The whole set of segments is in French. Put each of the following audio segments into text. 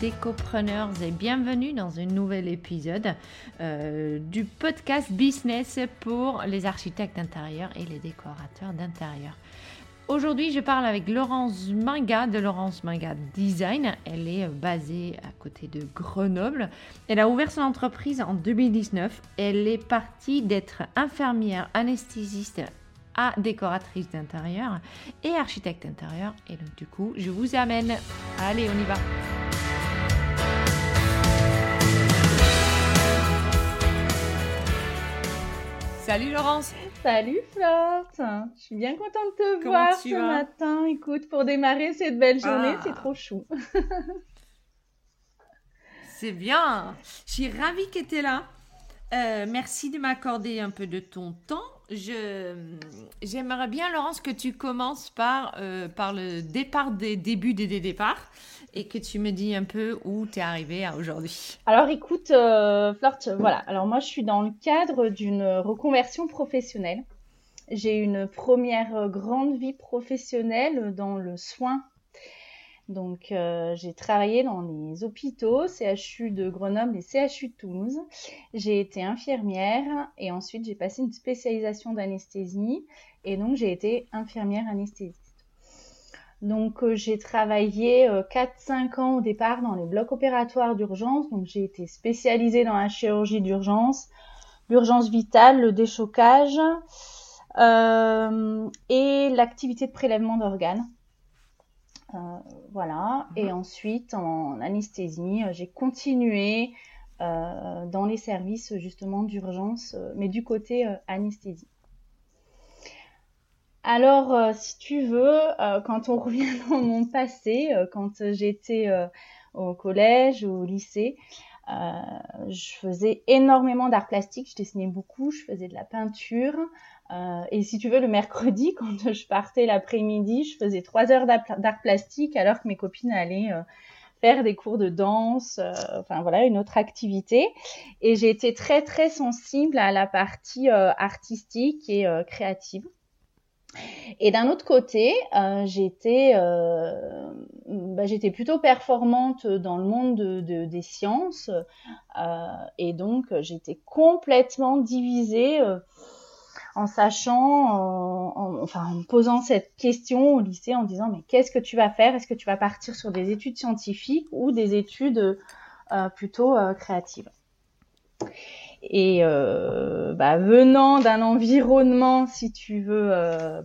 décopreneurs et bienvenue dans un nouvel épisode euh, du podcast Business pour les architectes d'intérieur et les décorateurs d'intérieur. Aujourd'hui, je parle avec Laurence Minga de Laurence Minga Design. Elle est basée à côté de Grenoble. Elle a ouvert son entreprise en 2019. Elle est partie d'être infirmière anesthésiste à décoratrice d'intérieur et architecte d'intérieur. Et donc du coup, je vous amène. Allez, on y va. Salut Laurence. Salut Flore. Je suis bien contente de te voir ce matin. Écoute, pour démarrer cette belle journée, c'est trop chou. c'est bien. Je suis ravie que tu es là. Euh, merci de m'accorder un peu de ton temps. Je, j'aimerais bien, Laurence, que tu commences par, euh, par le départ des débuts des, départs et que tu me dis un peu où tu es arrivée aujourd'hui. Alors écoute, euh, voilà. Alors moi, je suis dans le cadre d'une reconversion professionnelle. J'ai une première grande vie professionnelle dans le soin donc, euh, j'ai travaillé dans les hôpitaux, CHU de Grenoble et CHU de Toulouse. J'ai été infirmière et ensuite j'ai passé une spécialisation d'anesthésie et donc j'ai été infirmière anesthésiste. Donc, euh, j'ai travaillé 4-5 euh, ans au départ dans les blocs opératoires d'urgence. Donc, j'ai été spécialisée dans la chirurgie d'urgence, l'urgence vitale, le déchocage et l'activité de prélèvement d'organes. Euh, voilà. Et mhm. ensuite, en anesthésie, euh, j'ai continué euh, dans les services justement d'urgence, mais du côté anesthésie. Alors, si tu veux, quand on revient dans mon passé, quand j'étais au collège, au lycée, je faisais énormément d'art plastique, je dessinais beaucoup, je faisais de la peinture, euh, et si tu veux, le mercredi, quand je partais l'après-midi, je faisais trois heures d'art plastique alors que mes copines allaient euh, faire des cours de danse, euh, enfin voilà, une autre activité. Et j'ai été très très sensible à la partie artistique et créative. Et d'un autre côté, j'étais bah, j'étais plutôt performante dans le monde de, des sciences et donc j'étais complètement divisée en sachant, en, enfin, en posant cette question au lycée en disant mais qu'est-ce que tu vas faire? Est-ce que tu vas partir sur des études scientifiques ou des études euh, plutôt euh, créatives? Et euh, bah, venant d'un environnement, si tu veux,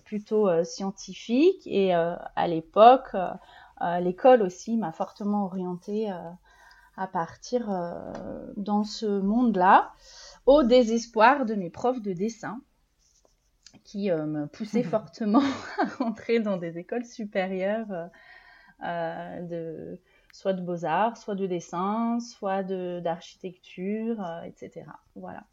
plutôt scientifique, et à l'époque, l'école aussi m'a fortement orientée à partir dans ce monde-là, au désespoir de mes profs de dessin, qui euh, me poussait fortement à rentrer dans des écoles supérieures euh, euh, de soit de beaux-arts, soit de dessin, soit d'architecture, etc. Voilà.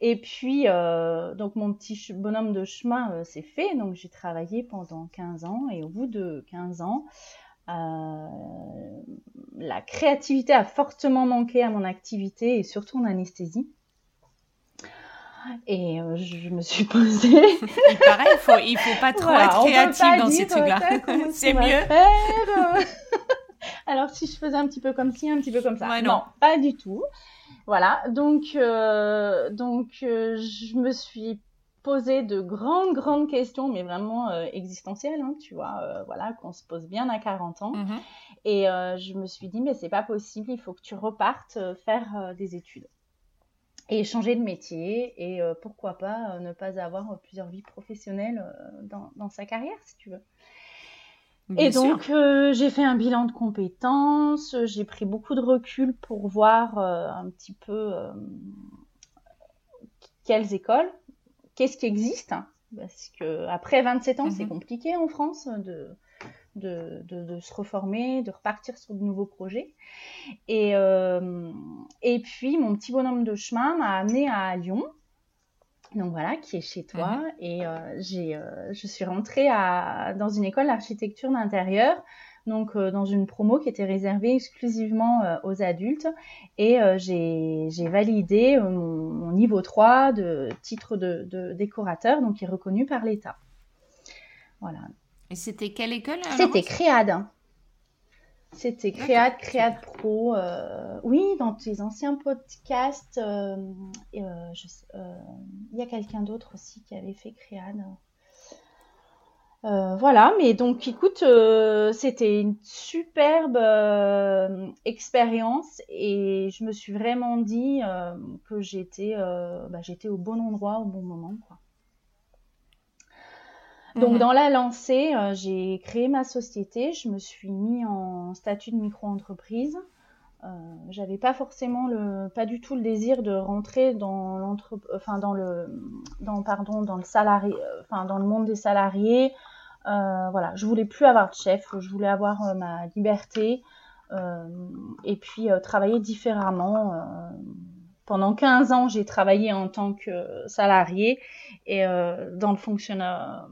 Et puis, donc mon petit bonhomme de chemin s'est fait. Donc j'ai travaillé pendant 15 ans et au bout de 15 ans, la créativité a fortement manqué à mon activité et surtout en anesthésie. Et euh, je me suis posée. il paraît, il faut, il faut pas trop être créatif dans ces trucs-là. C'est mieux. Alors si je faisais un petit peu comme ci, un petit peu comme ça. non. pas du tout. Voilà. Donc, euh, donc euh, je me suis posé de grandes, grandes questions, mais vraiment existentielles, hein, tu vois, voilà, qu'on se pose bien à 40 ans. Mm-hmm. Et je me suis dit, mais c'est pas possible, il faut que tu repartes faire des études et changer de métier et euh, pourquoi pas euh, ne pas avoir plusieurs vies professionnelles euh, dans, dans, sa carrière si tu veux. et donc j'ai fait un bilan de compétences, j'ai pris beaucoup de recul pour voir un petit peu quelles écoles, qu'est-ce qui existe, hein, parce que après 27 ans c'est mhm. compliqué en France de de, de, se reformer, de repartir sur de nouveaux projets. Et, euh, et puis, mon petit bonhomme de chemin m'a amené à Lyon, donc voilà, qui est chez toi. Mhm. Et euh, j'ai, euh, je suis rentrée à, dans une école d'architecture d'intérieur, donc dans une promo qui était réservée exclusivement aux adultes. Et j'ai, j'ai validé mon, mon, niveau 3 de titre de, de décorateur, donc qui est reconnu par l'État. Voilà. Et c'était quelle école C'était Créade. C'était Créade, Créade Pro. Euh, oui, dans tes anciens podcasts, euh, euh, il y a quelqu'un d'autre aussi qui avait fait Créade. voilà, mais donc écoute, c'était une superbe expérience et je me suis vraiment dit que j'étais bah, j'étais au bon endroit au bon moment. Quoi. Donc mhm. dans la lancée, euh, j'ai créé ma société, je me suis mis en statut de micro-entreprise. Euh, j'avais pas forcément le, pas du tout le désir de rentrer dans l'entre, enfin dans le, dans pardon, dans le salarié, euh, enfin dans le monde des salariés. Euh, voilà, je voulais plus avoir de chef, je voulais avoir euh, ma liberté et puis travailler différemment. pendant 15 ans, j'ai travaillé en tant que salarié et dans le fonctionnaire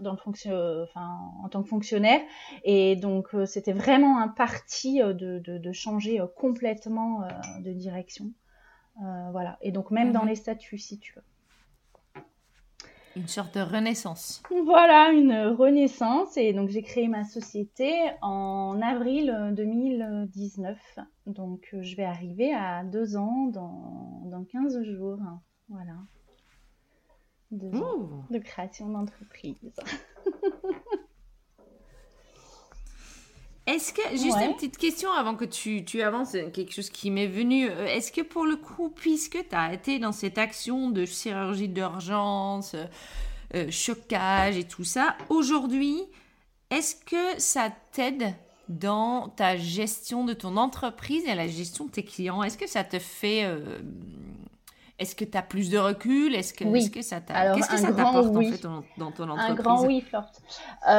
dans le fonction, enfin, en tant que fonctionnaire. Et donc, euh, c'était vraiment un parti euh, de, de, changer euh, complètement de direction. voilà. Et donc, même dans mhm. les statuts, si tu veux. Une sorte de renaissance. Voilà, une renaissance. Et donc, j'ai créé ma société en avril 2019. Donc, je vais arriver à deux ans dans, dans 15 jours. Voilà de, création d'entreprise. Est-ce que, juste une petite question avant que tu, tu avances, quelque chose qui m'est venu. Euh, est-ce que pour le coup, puisque tu as été dans cette action de chirurgie d'urgence, euh, chocage et tout ça, aujourd'hui, est-ce que ça t'aide dans ta gestion de ton entreprise et la gestion de tes clients? Est-ce que ça te fait euh, est-ce que tu as plus de recul? Est-ce que, oui. que ça t'a Qu'est-ce que ça t'apporte oui. en fait dans, ton entreprise? Un grand oui, Florte. Euh,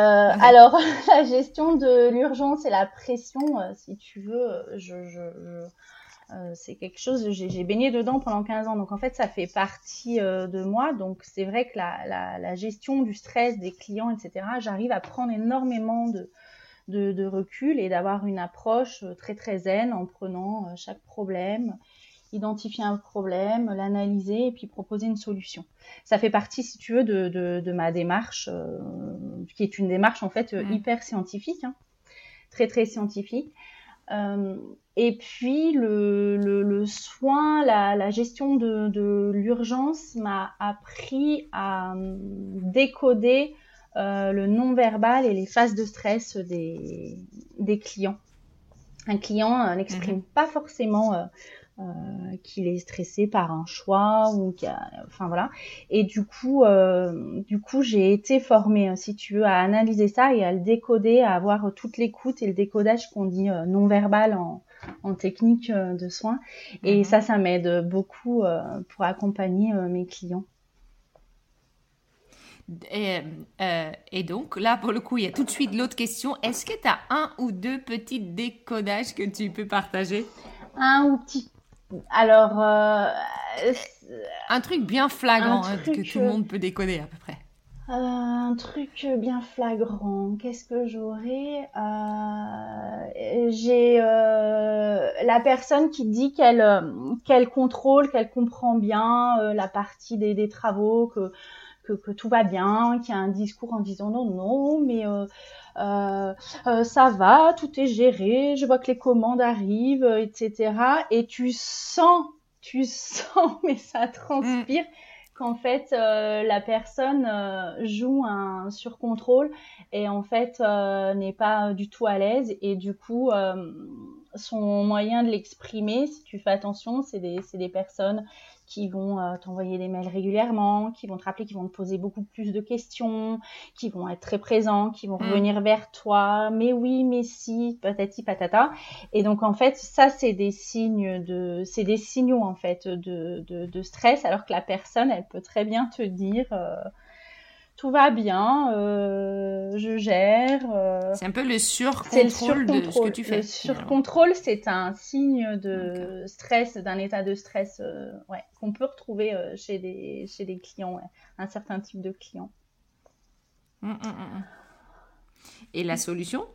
alors, la gestion de l'urgence et la pression, euh, si tu veux, je, je, euh, c'est quelque chose, j'ai baigné dedans pendant 15 ans. Donc, en fait, ça fait partie de moi. Donc, c'est vrai que la, la, la, gestion du stress des clients, etc., j'arrive à prendre énormément de, de, de recul et d'avoir une approche très, très zen en prenant chaque problème identifier un problème, l'analyser et puis proposer une solution. Ça fait partie, si tu veux, de, de, de ma démarche, euh, qui est une démarche en fait euh, hyper scientifique, hein, très très scientifique. Euh, et puis le, le, le soin, la, la, gestion de, de l'urgence m'a appris à décoder euh, le non-verbal et les phases de stress des, des clients. Un client n'exprime mhm. pas forcément euh, qu'il est stressé par un choix ou enfin voilà et du coup euh, du coup j'ai été formée hein, si tu veux à analyser ça et à le décoder à avoir toute l'écoute et le décodage qu'on dit euh, non verbal en, en technique de soins et mhm. ça ça m'aide beaucoup pour accompagner mes clients et, et, donc, là, pour le coup, il y a tout de suite l'autre question. Est-ce que tu as un ou deux petits décodages que tu peux partager? Un ou petit, alors. Euh, un truc bien flagrant hein, que tout le monde peut décoder à peu près. Euh, un truc bien flagrant. Qu'est-ce que j'aurais euh, J'ai la personne qui dit qu'elle qu'elle contrôle, qu'elle comprend bien la partie des, des travaux, que, que, que tout va bien, qui a un discours en disant non non, mais euh, euh, ça va, tout est géré, je vois que les commandes arrivent, etc. Et tu sens, tu sens, mais ça transpire. qu'en fait euh, la personne joue un surcontrôle et en fait n'est pas du tout à l'aise et du coup son moyen de l'exprimer si tu fais attention c'est des, des personnes qui vont euh, t'envoyer des mails régulièrement, qui vont te rappeler, qui vont te poser beaucoup plus de questions, qui vont être très présents, qui vont mm. revenir vers toi, mais oui, mais si, patati patata. Et donc en fait, ça c'est des signes de, c'est des signaux en fait de, de, de, stress, alors que la personne, elle peut très bien te dire. Euh, tout va bien, euh, je gère. Euh, c'est un peu le surcontrôle de ce que tu fais. Le surcontrôle, c'est un signe de stress, d'un état de stress euh, ouais, qu'on peut retrouver chez, des, chez des clients, un certain type de clients. Hum, hum, hum, Et la solution?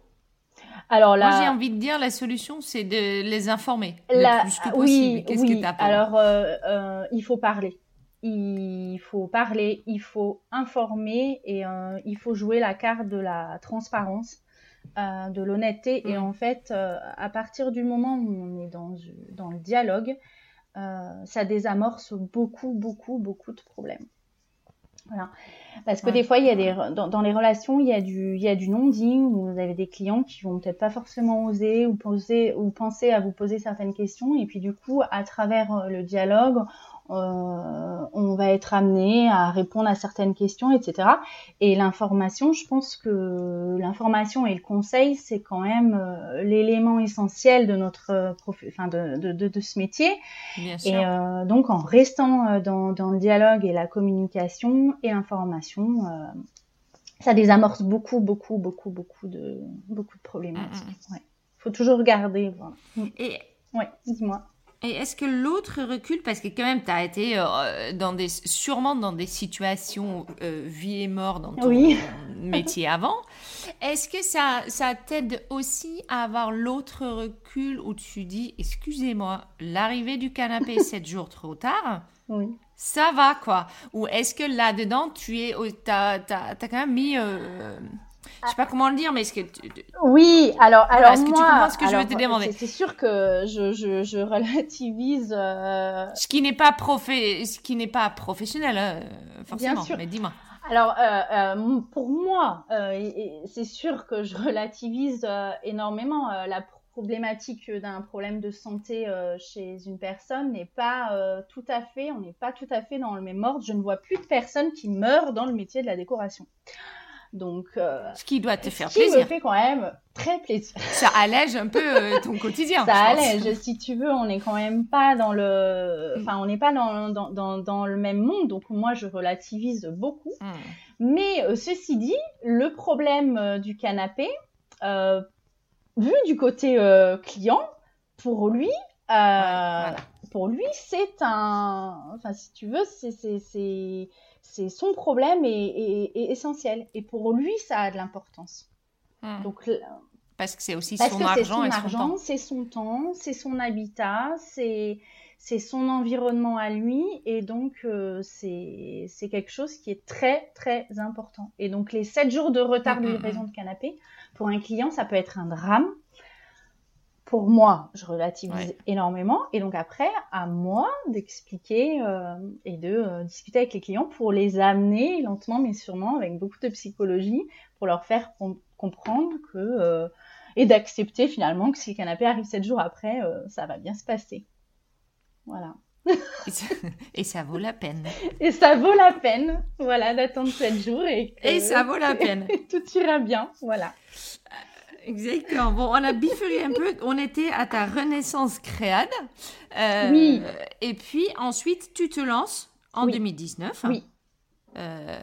Alors là, moi j'ai envie de dire la solution, c'est de les informer le plus que possible. Qu'est-ce que tu as Alors il faut parler il faut parler, il faut informer et euh, il faut jouer la carte de la transparence. de l'honnêteté. Et en fait, à partir du moment où on est dans, dans le dialogue, ça désamorce beaucoup, beaucoup, beaucoup de problèmes. Voilà. Parce que des fois, il y a des, dans, les relations, il y a du, il y a du non-dit, où vous avez des clients qui vont peut-être pas forcément oser ou poser, ou penser à vous poser certaines questions. Et puis, du coup, à travers le dialogue, euh, on va être amené à répondre à certaines questions, etc. Et l'information, je pense que l'information et le conseil, c'est quand même euh, l'élément essentiel de notre enfin de, de, de, ce métier. Bien sûr. Et euh, donc, en restant dans, dans, le dialogue et la communication et l'information, ça désamorce beaucoup, beaucoup, beaucoup, beaucoup de beaucoup de problématiques. Mm, mm. Ouais. Faut toujours regarder. Voilà. Et ouais, dis-moi. Et est-ce que l'autre recule? Parce que quand même tu as été euh, dans des sûrement dans des situations euh, vie et mort dans ton métier avant. Est-ce que ça ça t'aide aussi à avoir l'autre recul où tu dis excusez-moi, l'arrivée du canapé 7 jours trop tard oui. Ça va quoi? Ou est-ce que là-dedans tu es t'as as, quand même mis euh, je sais pas comment le dire, mais est-ce que oui, alors alors est-ce que tu comprends ce que je veux te demander C'est sûr que je, je, je relativise. Euh, ce qui n'est pas profé... ce qui n'est pas professionnel, hein, forcément. Bien sûr. Mais dis-moi. Alors euh, euh, pour moi, c'est sûr que je relativise énormément la problématique d'un problème de santé chez une personne n'est pas tout à fait, on n'est pas tout à fait dans le même ordre. Je ne vois plus de personnes qui meurent dans le métier de la décoration. Donc, euh, ce qui doit te faire plaisir. Ce qui me fait quand même très plaisir. Ça allège un peu euh, ton quotidien. Ça allège, si tu veux. On n'est quand même pas dans le, mm. enfin, on n'est pas dans, dans, dans, le même monde. Donc moi, je relativise beaucoup. Mm. Mais euh, ceci dit, le problème du canapé, vu du côté client, pour lui, pour lui, c'est un, enfin, si tu veux, c'est c'est son problème est, essentiel. Et pour lui, ça a de l'importance. Hmm. Donc, parce que c'est aussi son argent et son. C'est son temps, c'est son habitat, c'est c'est son environnement à lui et donc euh, c'est quelque chose qui est très très important. Et donc les 7 jours de retard de hmm, hmm, livraison de canapé, pour un client, ça peut être un drame pour moi, je relativise énormément. Et donc après, à moi d'expliquer euh, et de euh, discuter avec les clients pour les amener lentement mais sûrement avec beaucoup de psychologie pour leur faire comprendre que euh, et d'accepter finalement que si le canapé arrive sept jours après, ça va bien se passer. Voilà. et, ça, vaut la peine. Et ça vaut la peine, voilà, d'attendre sept jours et, et ça vaut la peine. tout ira bien, voilà. Exactement. Bon, on a bifuré un peu. On était à ta renaissance créade. Euh, oui. Et puis ensuite, tu te lances en 2019. Oui. Euh,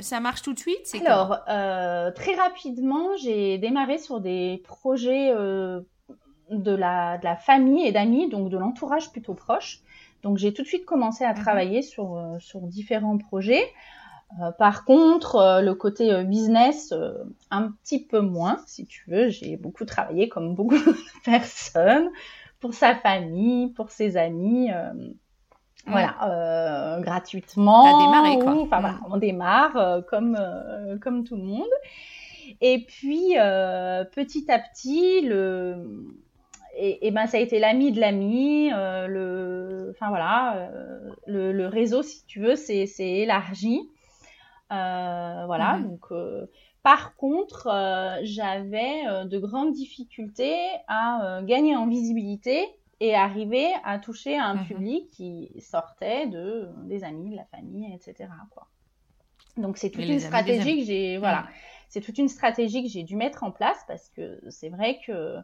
ça marche tout de suite Alors, euh, très rapidement, j'ai démarré sur des projets de, la, de la famille et d'amis, donc de l'entourage plutôt proche. Donc, j'ai tout de suite commencé à mhm. travailler sur, sur différents projets. Euh, par contre, euh, le côté euh, business, un petit peu moins, si tu veux. J'ai beaucoup travaillé comme beaucoup de personnes pour sa famille, pour ses amis. Voilà, gratuitement. T'as démarré quoi. Enfin voilà, on démarre comme comme tout le monde. Et puis petit à petit, le et, ben ça a été l'ami de l'ami, le, enfin voilà, le, le, réseau si tu veux, c'est élargi. Euh, voilà, mhm. donc euh, par contre, euh, j'avais de grandes difficultés à gagner en visibilité et arriver à toucher un mhm. public qui sortait de des amis, de la famille, etc. Quoi. Donc c'est toute une stratégie que j'ai, voilà, c'est toute une stratégie que j'ai dû mettre en place parce que c'est vrai que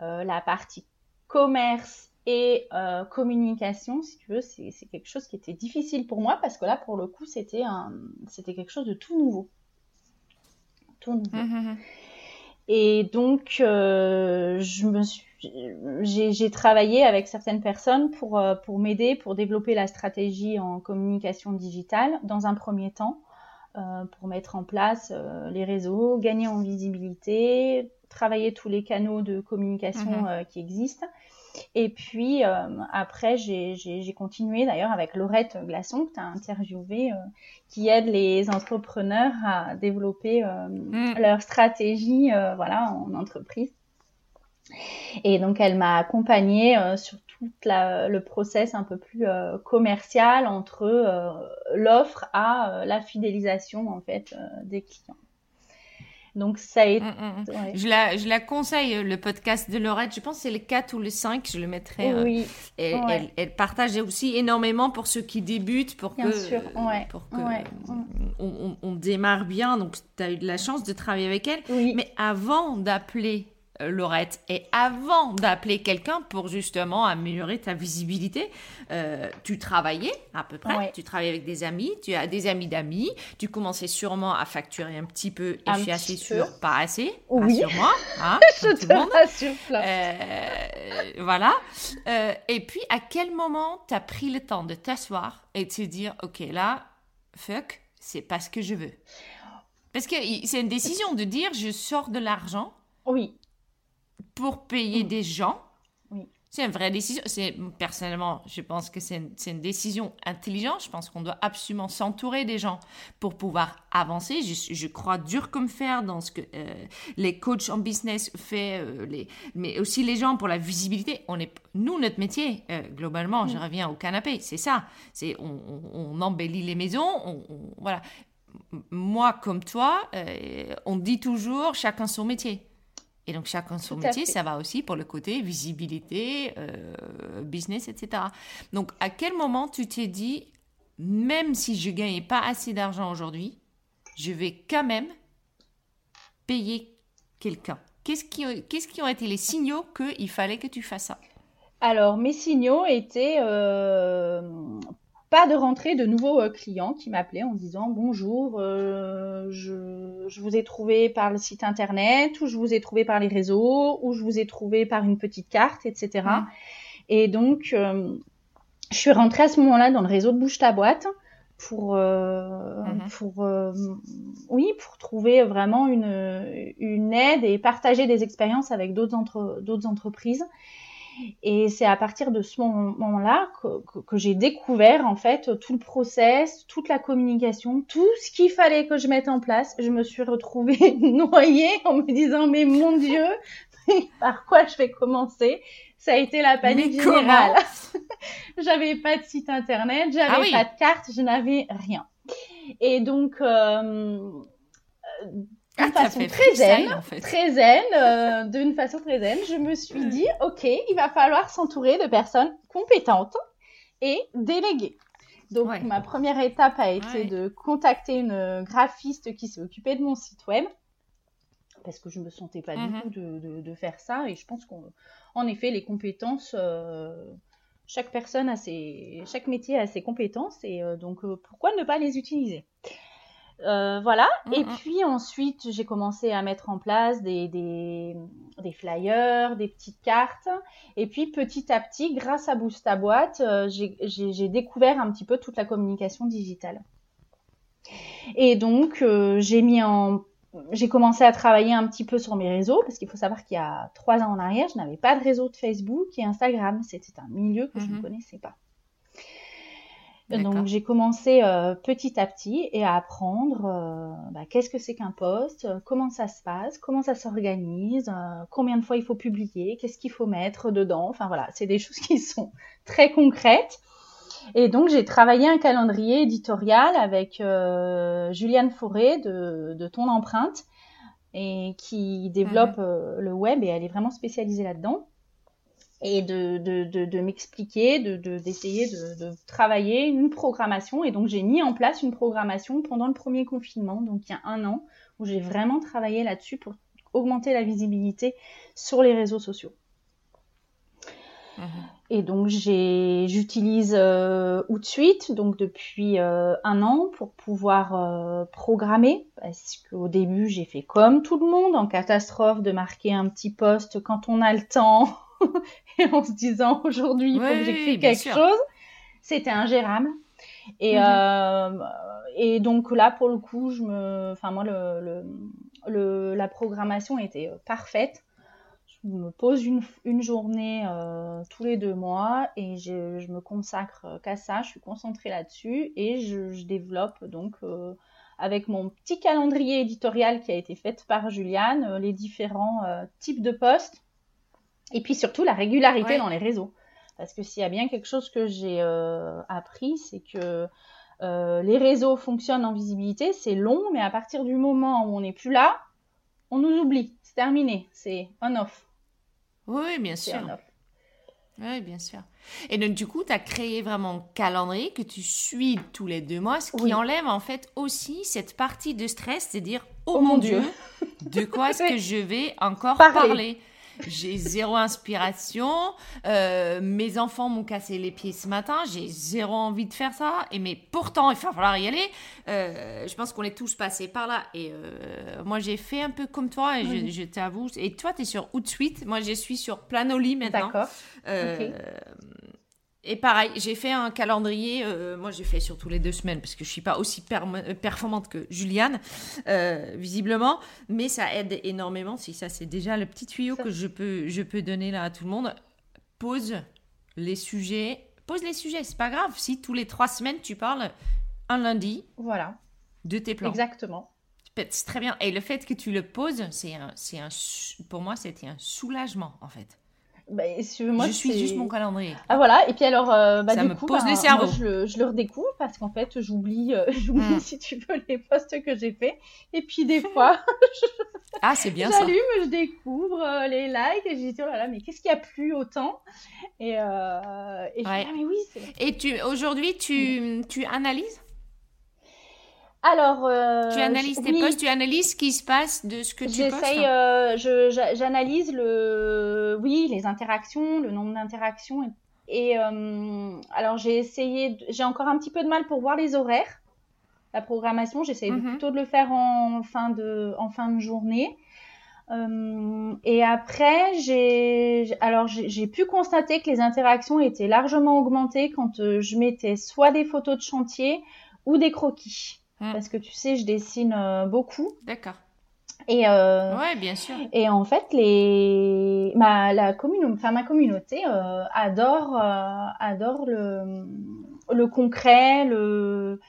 la partie commerce et euh, communication, si tu veux, c'est quelque chose qui était difficile pour moi parce que là, pour le coup, c'était quelque chose de tout nouveau. Tout nouveau. Hum, hum, hum. Et donc, euh, j'ai travaillé avec certaines personnes pour, euh, pour m'aider, pour développer la stratégie en communication digitale dans un premier temps, pour mettre en place les réseaux, gagner en visibilité, travailler tous les canaux de communication qui existent Et puis après, j'ai continué d'ailleurs avec Laurette Glaçon, que tu as interviewé, qui aide les entrepreneurs à développer mm. leur stratégie voilà, en entreprise. Et donc, elle m'a accompagnée sur tout le process un peu plus commercial entre l'offre à la fidélisation en fait des clients. Donc ça a été... Mm, mm, je, la, je la conseille, le podcast de Laurette. Je pense que c'est le 4 ou le 5, je le mettrai. Euh, oui. elle, elle, partage aussi énormément pour ceux qui débutent, pour que, sûr. Pour que on, on, démarre bien. Donc tu as eu de la chance de travailler avec elle. Mais avant d'appeler euh, Laurette. Et avant d'appeler quelqu'un pour justement améliorer ta visibilité, euh, tu travaillais à peu près, tu travaillais avec des amis, tu as des amis d'amis, tu commençais sûrement à facturer un petit peu et je suis assez sûre, pas assez, oui. rassure-moi. Hein, je te rassure, euh, Voilà. et puis, à quel moment tu as pris le temps de t'asseoir et de te dire, OK, là, fuck, c'est pas ce que je veux? Parce que c'est une décision de dire je sors de l'argent. Oui pour payer des gens. C'est une vraie décision. C'est personnellement, je pense que c'est une, décision intelligente. Je pense qu'on doit absolument s'entourer des gens pour pouvoir avancer. Je, crois dur comme fer dans ce que euh, les coachs en business font, euh, les, mais aussi les gens pour la visibilité. On est, nous, notre métier, euh, globalement, je reviens au canapé, c'est ça. C'est on, embellit les maisons. On, voilà. Moi, comme toi, on dit toujours chacun son métier. Et donc, chacun son métier, ça va aussi pour le côté visibilité, euh, business, etc. Donc, à quel moment tu t'es dit, même si je gagnais pas assez d'argent aujourd'hui, je vais quand même payer quelqu'un? Qu'est-ce qui, qu'est-ce qui ont été les signaux qu'il fallait que tu fasses ça? Alors, mes signaux étaient euh, pas de rentrée de nouveaux euh, clients qui m'appelaient en disant bonjour, euh, je, vous ai trouvé par le site internet, ou je vous ai trouvé par les réseaux, ou je vous ai trouvé par une petite carte, etc. Mmh. Et donc, euh, je suis rentrée à ce moment-là dans le réseau de Bouche ta boîte pour, mmh. pour oui, pour trouver vraiment une, une aide et partager des expériences avec d'autres entre, entreprises. Et c'est à partir de ce moment-là que, j'ai découvert en fait tout le process, toute la communication, tout ce qu'il fallait que je mette en place. Je me suis retrouvée noyée en me disant mais mon Dieu, par quoi je vais commencer? Ça a été la panique générale. j'avais pas de site internet, j'avais ah pas de carte, je n'avais rien. Et donc euh, d'une ah, façon très zen, très zen, d'une façon très zen, je me suis dit, ok, il va falloir s'entourer de personnes compétentes et déléguées. Donc ma première étape a été de contacter une graphiste qui s'est occupée de mon site web parce que je me sentais pas du mm-hmm. tout de, faire ça et je pense qu'en effet les compétences euh, chaque personne a ses chaque métier a ses compétences et euh, donc euh, pourquoi ne pas les utiliser? Euh, voilà. Mm, et mm. puis ensuite, j'ai commencé à mettre en place des, des, des, flyers, des petites cartes. Et puis petit à petit, grâce à Boost à boîte, euh, j'ai découvert un petit peu toute la communication digitale. Et donc, euh, j'ai mis en j'ai commencé à travailler un petit peu sur mes réseaux parce qu'il faut savoir qu'il y a trois ans en arrière, je n'avais pas de réseau de Facebook et Instagram. C'était un milieu que je ne mm-hmm. connaissais pas. Donc j'ai commencé euh, petit à petit et à apprendre euh, bah, qu'est-ce que c'est qu'un poste, euh, comment ça se passe, comment ça s'organise, combien de fois il faut publier, qu'est-ce qu'il faut mettre dedans. Enfin voilà, c'est des choses qui sont très concrètes. Et donc j'ai travaillé un calendrier éditorial avec Juliane Fauré de, de, Ton Empreinte et qui développe mhm. le web et elle est vraiment spécialisée là-dedans et de, de, de, de m'expliquer, d'essayer de, travailler une programmation. Et donc j'ai mis en place une programmation pendant le premier confinement, donc il y a un an, où j'ai vraiment travaillé là-dessus pour augmenter la visibilité sur les réseaux sociaux. Mmh. Et donc j'utilise euh, Outsuite donc depuis euh, un an pour pouvoir euh, programmer parce qu'au début j'ai fait comme tout le monde en catastrophe de marquer un petit poste quand on a le temps en se disant aujourd'hui il faut que j'écrive quelque chose, c'était ingérable. Et, mhm. euh, et donc là, pour le coup, je me, enfin moi, le, le, la programmation était parfaite. je me pose une, une journée tous les deux mois et je, je me consacre qu'à ça. Je suis concentrée là-dessus et je, je développe donc avec mon petit calendrier éditorial qui a été fait par Juliane, euh, les différents euh, types de postes, et puis surtout la régularité dans les réseaux. Parce que s'il y a bien quelque chose que j'ai euh, appris, c'est que les réseaux fonctionnent en visibilité, c'est long, mais à partir du moment où on n'est plus là, on nous oublie. C'est terminé, c'est on-off. Oui, bien sûr. Oui, bien sûr. Et donc, du coup, tu as créé vraiment un calendrier que tu suis tous les deux mois, ce qui enlève en fait aussi cette partie de stress, c'est dire, oh, oh mon Dieu, de quoi est-ce que je vais encore parler? J'ai zéro inspiration. Euh, mes enfants m'ont cassé les pieds ce matin. J'ai zéro envie de faire ça. Et mais pourtant, il va falloir y aller. Euh, je pense qu'on est tous passés par là. Et euh, moi, j'ai fait un peu comme toi. Et je, t'avoue. Et toi, tu es sur Outsuite. Moi, je suis sur Planoli maintenant. D'accord. Et pareil, j'ai fait un calendrier, euh, moi j'ai fait surtout les deux semaines parce que je suis pas aussi euh, performante que Juliane, euh, visiblement, mais ça aide énormément. Si ça c'est déjà le petit tuyau que je peux, je peux donner là à tout le monde. Pose les sujets, pose les sujets, c'est pas grave. Si tous les trois semaines tu parles un lundi, voilà, de tes plans. Exactement. C'est très bien. Et le fait que tu le poses, c'est un, c'est un, pour moi c'était un soulagement en fait. Bah, moi, je suis juste mon calendrier. Ah voilà, et puis alors, euh, bah, ça du me coup, pose bah, le cerveau. je, le, je, le, redécouvre parce qu'en fait, j'oublie, euh, j'oublie hmm. si tu veux les posts que j'ai fait. Et puis des fois, ah c'est bien ça. J'allume, je découvre euh, les likes et je dis oh là là, mais qu'est-ce qui a plu autant? Et, et je ouais. dis, ah mais oui. Et tu aujourd'hui, tu, tu analyses? Alors, euh, tu analyses tes posts, tu analyses ce qui se passe de ce que tu postes. J'essaye, euh, j'analyse le, oui, les interactions, le nombre d'interactions. Et, euh, alors j'ai essayé, j'ai encore un petit peu de mal pour voir les horaires, la programmation. J'essaye mhm. plutôt de le faire en fin de, en fin de journée. et après, j'ai, alors j'ai pu constater que les interactions étaient largement augmentées quand je mettais soit des photos de chantier ou des croquis. Hmm. Parce que tu sais, je dessine euh, beaucoup. D'accord. Et euh, ouais, bien sûr. Et en fait, les ma la commune, enfin ma communauté euh, adore euh, adore le le concret, le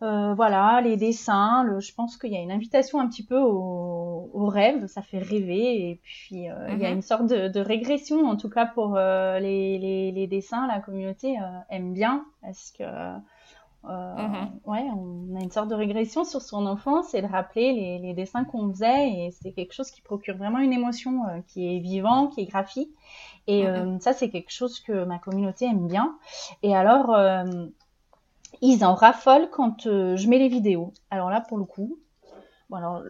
voilà, les dessins. Le, je pense qu'il y a une invitation un petit peu au, au rêve, ça fait rêver. Et puis il y a mhm. une sorte de, de, régression, en tout cas pour les, les, les, dessins. La communauté aime bien parce que euh, mhm. Ouais, on a une sorte de régression sur son enfance et de rappeler les, les dessins qu'on faisait et c'est quelque chose qui procure vraiment une émotion euh, qui est vivant, qui est graphique. Et mhm. euh, ça, c'est quelque chose que ma communauté aime bien. Et alors, ils en raffolent quand je mets les vidéos. Alors là, pour le coup, bon, alors,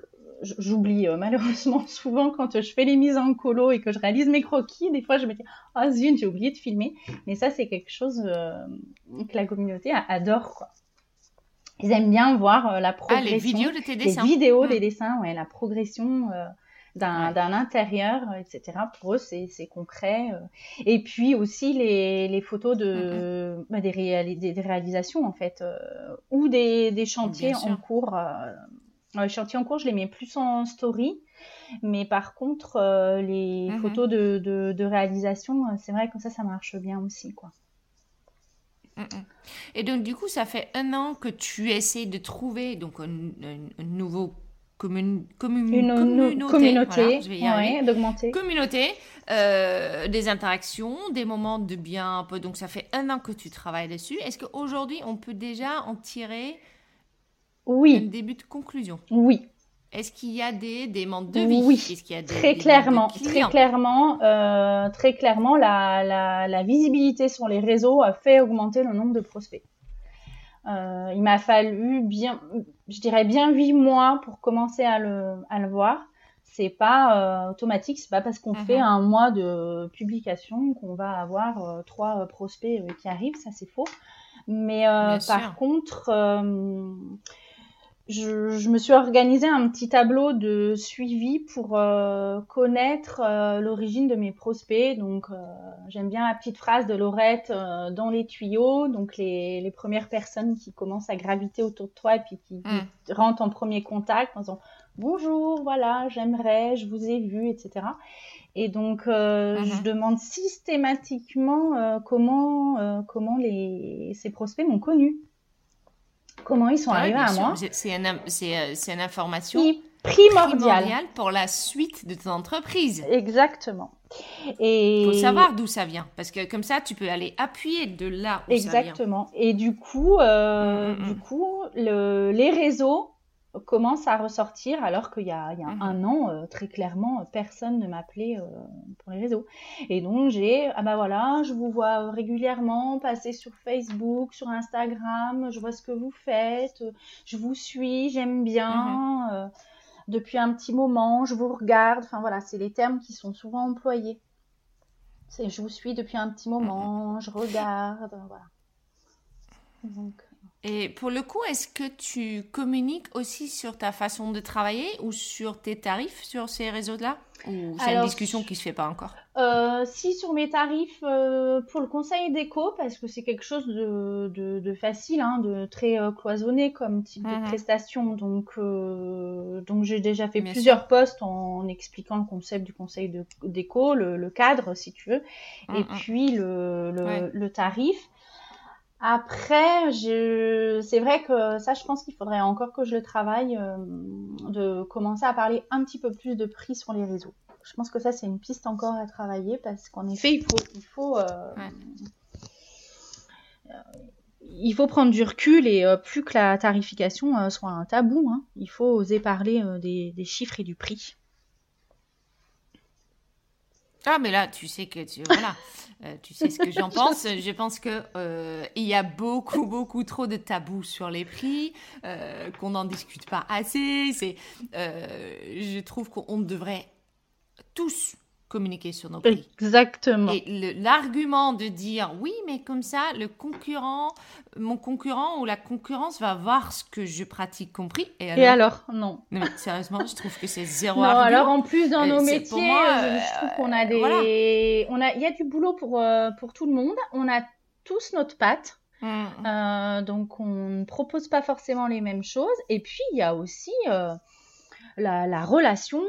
j'oublie euh, malheureusement souvent quand je fais les mises en colo et que je réalise mes croquis. Des fois, je me dis, ah oh, zut, j'ai oublié de filmer. Mais ça, c'est quelque chose euh, que la communauté adore, quoi. Ils aiment bien voir euh, la progression. Ah, les vidéos de tes dessins. Les vidéos hmm. des dessins, ouais, la progression d'un intérieur, etc. Pour eux, c'est concret. Et puis aussi les, les photos de, hmm, hmm. Bah, des, des, réalisations, en fait, ou des, des chantiers en cours les chantiers en cours, je les mets plus en story. Mais par contre, euh, les mhm. photos de, de, réalisation, euh, c'est vrai que ça, ça marche bien aussi. quoi. Mhm. Et donc, du coup, ça fait un an que tu essaies de trouver donc, un, nouveau commun, communauté, communauté d'augmenter. Communauté, euh, des interactions, des moments de bien. Un peu, donc, ça fait un an que tu travailles dessus. Est-ce qu'aujourd'hui, on peut déjà en tirer oui. Un début de conclusion. Oui. Est-ce qu'il y a des demandes de vie? Oui. Est-ce qu'il y a des, très, clairement, très clairement, euh, très clairement, la, la, la, visibilité sur les réseaux a fait augmenter le nombre de prospects. Euh, il m'a fallu bien, je dirais bien huit mois pour commencer à le, à le voir. C'est pas euh, automatique, c'est pas parce qu'on fait mhm. un mois de publication qu'on va avoir euh, trois euh, prospects euh, qui arrivent, ça c'est faux. Mais par contre, je, je, me suis organisé un petit tableau de suivi pour euh, connaître euh, l'origine de mes prospects. Donc, euh, j'aime bien la petite phrase de Laurette euh, dans les tuyaux. Donc, les, les, premières personnes qui commencent à graviter autour de toi et puis qui, mm. rentrent en premier contact en disant bonjour, voilà, j'aimerais, je vous ai vu, etc. Et donc, euh, je Mhm. demande systématiquement euh, comment, euh, comment les, ces prospects m'ont connu. Comment ils sont Ouais, arrivés à sûr. moi. C'est- euh, c'est une information Qui- Primordial. primordiale pour la suite de ton entreprise. Exactement. Et Il faut savoir d'où ça vient. Parce que comme ça, tu peux aller appuyer de là où ça vient. Exactement. Et du coup, euh, Mm, mm, mm. du coup, le, les réseaux commencent à ressortir alors qu'il y a, il y a Mhm. un an, euh, très clairement, euh, personne ne m'appelait euh, pour les réseaux. Et donc j'ai, ah bah voilà, je vous vois régulièrement passer sur Facebook, sur Instagram, je vois ce que vous faites, je vous suis, j'aime bien. euh, depuis un petit moment, je vous regarde. Enfin voilà, c'est les termes qui sont souvent employés. C'est je vous suis depuis un petit moment, je regarde, voilà. Donc, Et pour le coup, est-ce que tu communiques aussi sur ta façon de travailler ou sur tes tarifs sur ces réseaux-là Ou c'est une discussion qui se fait pas encore? Euh, si sur mes tarifs euh, pour le conseil d'éco, parce que c'est quelque chose de, de, de facile, hein, de très euh, cloisonné comme type Mhm. de prestation, donc donc j'ai déjà fait Bien plusieurs posts en expliquant le concept du conseil de- d'éco, le, le cadre si tu veux, et Mhm. puis le, le, Ouais. le tarif. Après, je... c'est vrai que ça, je pense qu'il faudrait encore que je le travaille, euh, de commencer à parler un petit peu plus de prix sur les réseaux. Je pense que ça, c'est une piste encore à travailler parce qu'en effet, il faut, il faut, euh, Ouais. il faut prendre du recul et euh, plus que la tarification soit un tabou, hein, il faut oser parler des, des chiffres et du prix. Ah, mais là, tu sais que tu voilà, Euh, tu sais ce que j'en pense. Je pense que euh, il y a beaucoup, beaucoup trop de tabous sur les prix, euh, qu'on n'en discute pas assez. C'est, je trouve qu'on devrait tous communiquer sur nos prix. Exactement. Et l'argument de dire oui, mais comme ça, le concurrent, mon concurrent ou la concurrence va voir ce que je pratique compris? Et alors, Et alors, non. Non, mais sérieusement, je trouve que c'est zéro Non, argument. alors en plus dans Euh, nos métiers, pour moi, euh, je trouve qu'on a des, voilà. on a, il y a du boulot pour euh, pour tout le monde. On a tous notre patte, Mm. euh, donc on ne propose pas forcément les mêmes choses. Et puis il y a aussi euh, la, la relation.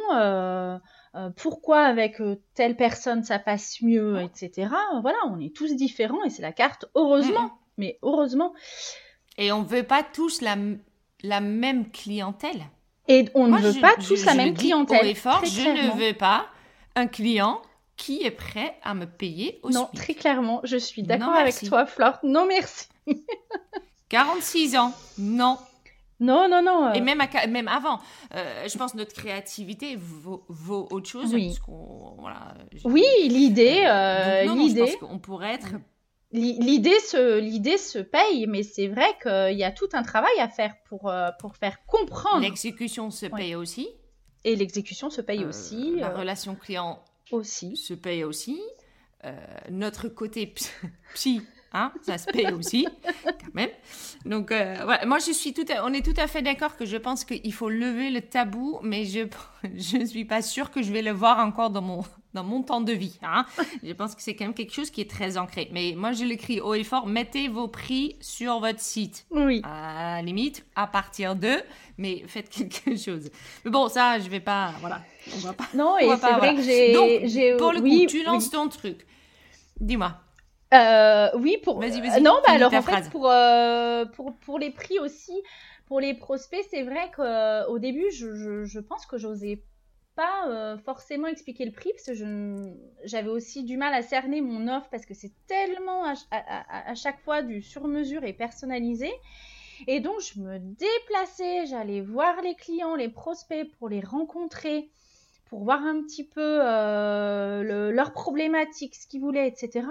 Euh, pourquoi avec euh, telle personne ça passe mieux, etc. Voilà, on est tous différents et c'est la carte. Heureusement, mais heureusement. Et on veut pas tous la, la même clientèle. Et on Moi, ne veut je- pas je- tous la même clientèle. haut et fort, très je clairement. ne veux pas un client qui est prêt à me payer au Non, SMIC. très clairement, je suis d'accord avec toi, Flore. Non, merci. 46 ans, non. Non, non, non. euh, Et même, à ca- même avant, euh, je pense que notre créativité vaut, vaut autre chose. Oui. voilà, Oui, l'idée, euh, Donc non, non, je pense qu'on pourrait être l'i- l'idée se, l'idée se paye, mais c'est vrai qu'il y a tout un travail à faire pour pour faire comprendre. L'exécution se paye aussi. Et l'exécution se paye Euh, aussi, La relation client aussi. se paye aussi. Notre côté ps- psy, hein, ça se paye aussi, quand même. Donc, euh, voilà. moi, je suis tout à- on est tout à fait d'accord que je pense qu'il faut lever le tabou, mais je je suis pas sûre que je vais le voir encore dans mon dans mon temps de vie. Hein. Je pense que c'est quand même quelque chose qui est très ancré. Mais moi, je l'écris haut et fort. Mettez vos prix sur votre site. Oui. À la limite, à partir de, mais faites quelque chose. Mais bon, ça, je vais pas, voilà, on va pas. Non, et c'est pas, vrai voilà. que j'ai, pour le oui, coup, tu lances oui. ton truc. Dis-moi. Euh, oui, pour. Vas-y, vas-y, Non, bah alors en fait, phrase. pour, euh, pour, pour les prix aussi, pour les prospects, c'est vrai qu'au début, je, je, je pense que j'osais pas euh, forcément expliquer le prix parce que j'avais aussi du mal à cerner mon offre parce que c'est tellement à- à- à chaque fois du sur-mesure et personnalisé. Et donc, je me déplaçais, j'allais voir les clients, les prospects pour les rencontrer, pour voir un petit peu euh, le- leurs problématiques, ce qu'ils voulaient, etc.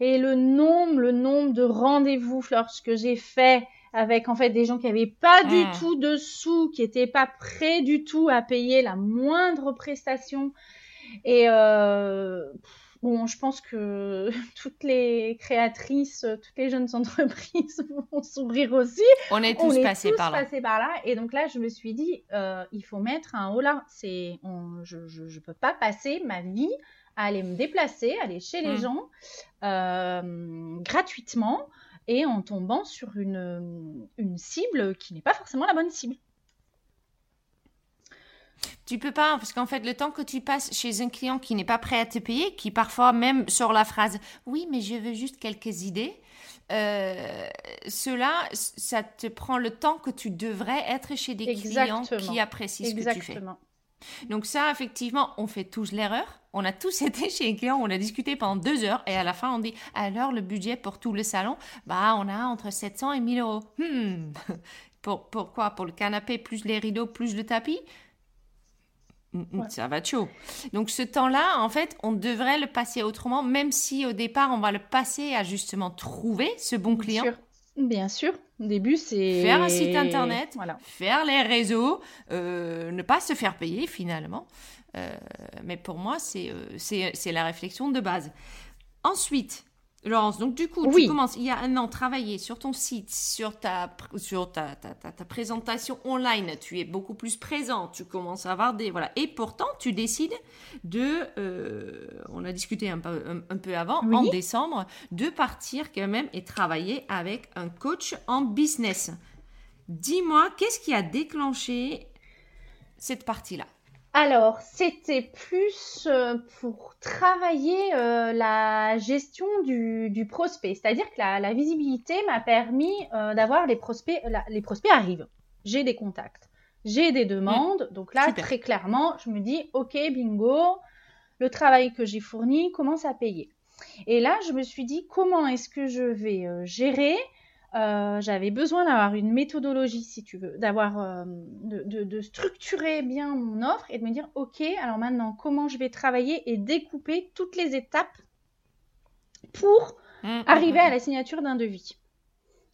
Et le nombre, le nombre de rendez-vous, lorsque j'ai fait avec en fait des gens qui n'avaient pas du Mm. tout de sous, qui n'étaient pas prêts du tout à payer la moindre prestation. Et euh, bon, je pense que toutes les créatrices, toutes les jeunes entreprises vont sourire aussi On est on tous est passés tous par là. passés par là. Et donc là, je me suis dit, euh, il faut mettre un haut là. C'est, on- je, je, je peux pas passer ma vie à aller me déplacer, aller chez les Mm. gens euh, gratuitement et en tombant sur une, une cible qui n'est pas forcément la bonne cible. Tu peux pas, parce qu'en fait, le temps que tu passes chez un client qui n'est pas prêt à te payer, qui parfois même sur la phrase Oui, mais je veux juste quelques idées, euh, cela, ça te prend le temps que tu devrais être chez des clients qui apprécient ce que tu fais. Donc ça, effectivement, on fait tous l'erreur. On a tous été chez un client, on a discuté pendant deux heures et à la fin, on dit, alors le budget pour tout le salon, bah, on a entre 700 et 1000 euros. Hmm. Pour, pourquoi Pour le canapé, plus les rideaux, plus le tapis? Mm, mm, Ça va chaud. Donc ce temps-là, en fait, on devrait le passer autrement, même si au départ, on va le passer à justement trouver ce bon client. Bien sûr. Au début, c'est... Faire un site internet, voilà. faire les réseaux, euh, ne pas se faire payer finalement. Euh, mais pour moi, euh, c'est la réflexion de base. Ensuite, Laurence, donc du coup, tu commences il y a un an travailler sur ton site, sur ta, sur ta, ta, ta, présentation online, tu es beaucoup plus présent, tu commences à avoir des... Voilà. Et pourtant, tu décides de, euh, on a discuté un peu, un, peu avant, en décembre, de partir quand même et travailler avec un coach en business. Dis-moi, qu'est-ce qui a déclenché cette partie-là? Alors, c'était plus euh, pour travailler euh, la gestion du, prospect. C'est-à-dire que la, visibilité m'a permis euh, d'avoir les prospects. les prospects arrivent. J'ai des contacts. J'ai des demandes. Donc là, très clairement, je me dis, OK, bingo, le travail que j'ai fourni commence à payer. Et là, je me suis dit, comment est-ce que je vais gérer euh, j'avais besoin d'avoir une méthodologie, si tu veux, d'avoir, euh, de, structurer bien mon offre et de me dire, ok, alors maintenant, comment je vais travailler et découper toutes les étapes pour mmh, mmh, arriver à mmh. la signature d'un devis.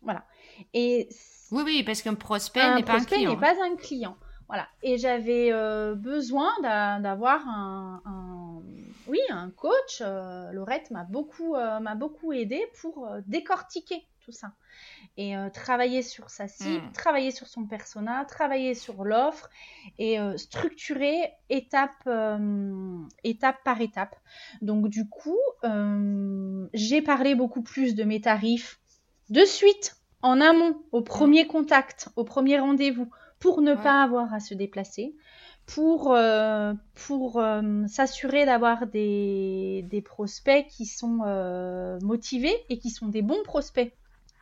Voilà. Et oui, oui, parce qu'un prospect n'est pas un client. n'est pas un client. Voilà. Et j'avais euh, besoin d'avoir un, oui, un coach. Laurette m'a beaucoup, m'a beaucoup aidé pour décortiquer tout ça. Et euh, travailler sur sa cible, hmm. travailler sur son persona, travailler sur l'offre et euh, structurer étape, euh, étape par étape. Donc du coup, j'ai parlé beaucoup plus de mes tarifs de suite, en amont, au premier contact, au premier rendez-vous, pour ne pas avoir à se déplacer pour, pour s'assurer d'avoir des, des, prospects qui sont motivés et qui sont des bons prospects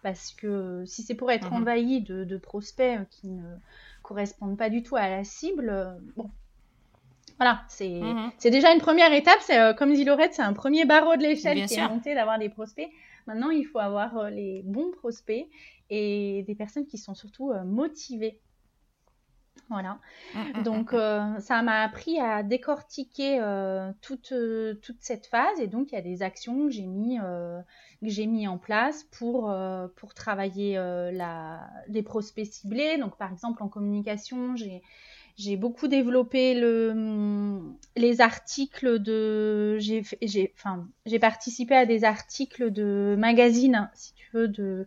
parce que si c'est pour être mhm. envahi de, prospects qui ne correspondent pas du tout à la cible, euh, bon, voilà, mhm. c'est déjà une première étape. C'est euh, comme dit Laurette, c'est un premier barreau de l'échelle qui est monté d'avoir des prospects. Maintenant, il faut avoir euh, les bons prospects et des personnes qui sont surtout motivées voilà. Mm, mm, donc, mm, euh, ça m'a appris à décortiquer euh, toute, toute cette phase. Et donc, il y a des actions que j'ai mis, euh, j'ai mis en place pour, pour travailler la, les prospects ciblés. Donc, par exemple, en communication, j'ai, j'ai beaucoup développé le, les articles de. J'ai, j'ai, enfin, j'ai participé à des articles de magazines, si tu veux, de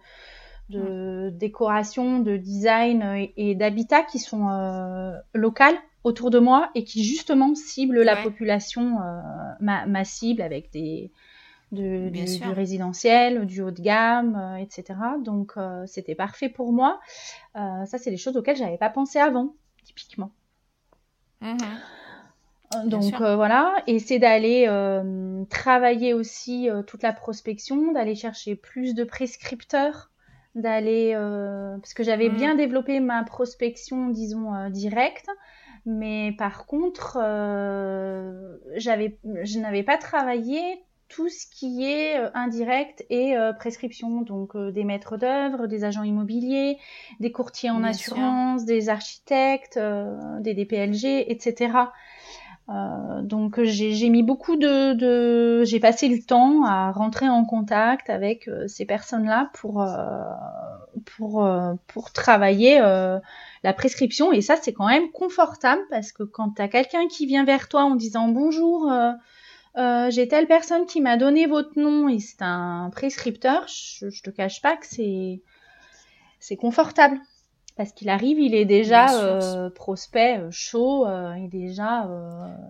de décoration, de design et, d'habitat qui sont euh, locales autour de moi et qui justement ciblent la population, euh, ma, cible avec des du, résidentiel, du haut de gamme, euh, etc. Donc c'était parfait pour moi. ça c'est des choses auxquelles j'avais pas pensé avant, typiquement. Mmh donc voilà, et c'est d'aller travailler aussi toute la prospection, d'aller chercher plus de prescripteurs d'aller euh, parce que j'avais mm. bien développé ma prospection disons euh, directe mais par contre euh, j'avais je n'avais pas travaillé tout ce qui est indirect et prescription. Donc des maîtres d'œuvre des agents immobiliers des courtiers en assurance des architectes des DPLG etc euh, donc j'ai mis beaucoup de, j'ai passé du temps à rentrer en contact avec euh, ces personnes-là pour euh, pour pour travailler la prescription. Et ça c'est quand même confortable parce que quand tu as quelqu'un qui vient vers toi en disant bonjour j'ai telle personne qui m'a donné votre nom et c'est un prescripteur je, je te cache pas que c'est c'est confortable parce qu'il arrive, il est déjà euh, prospect euh, chaud, euh, il est déjà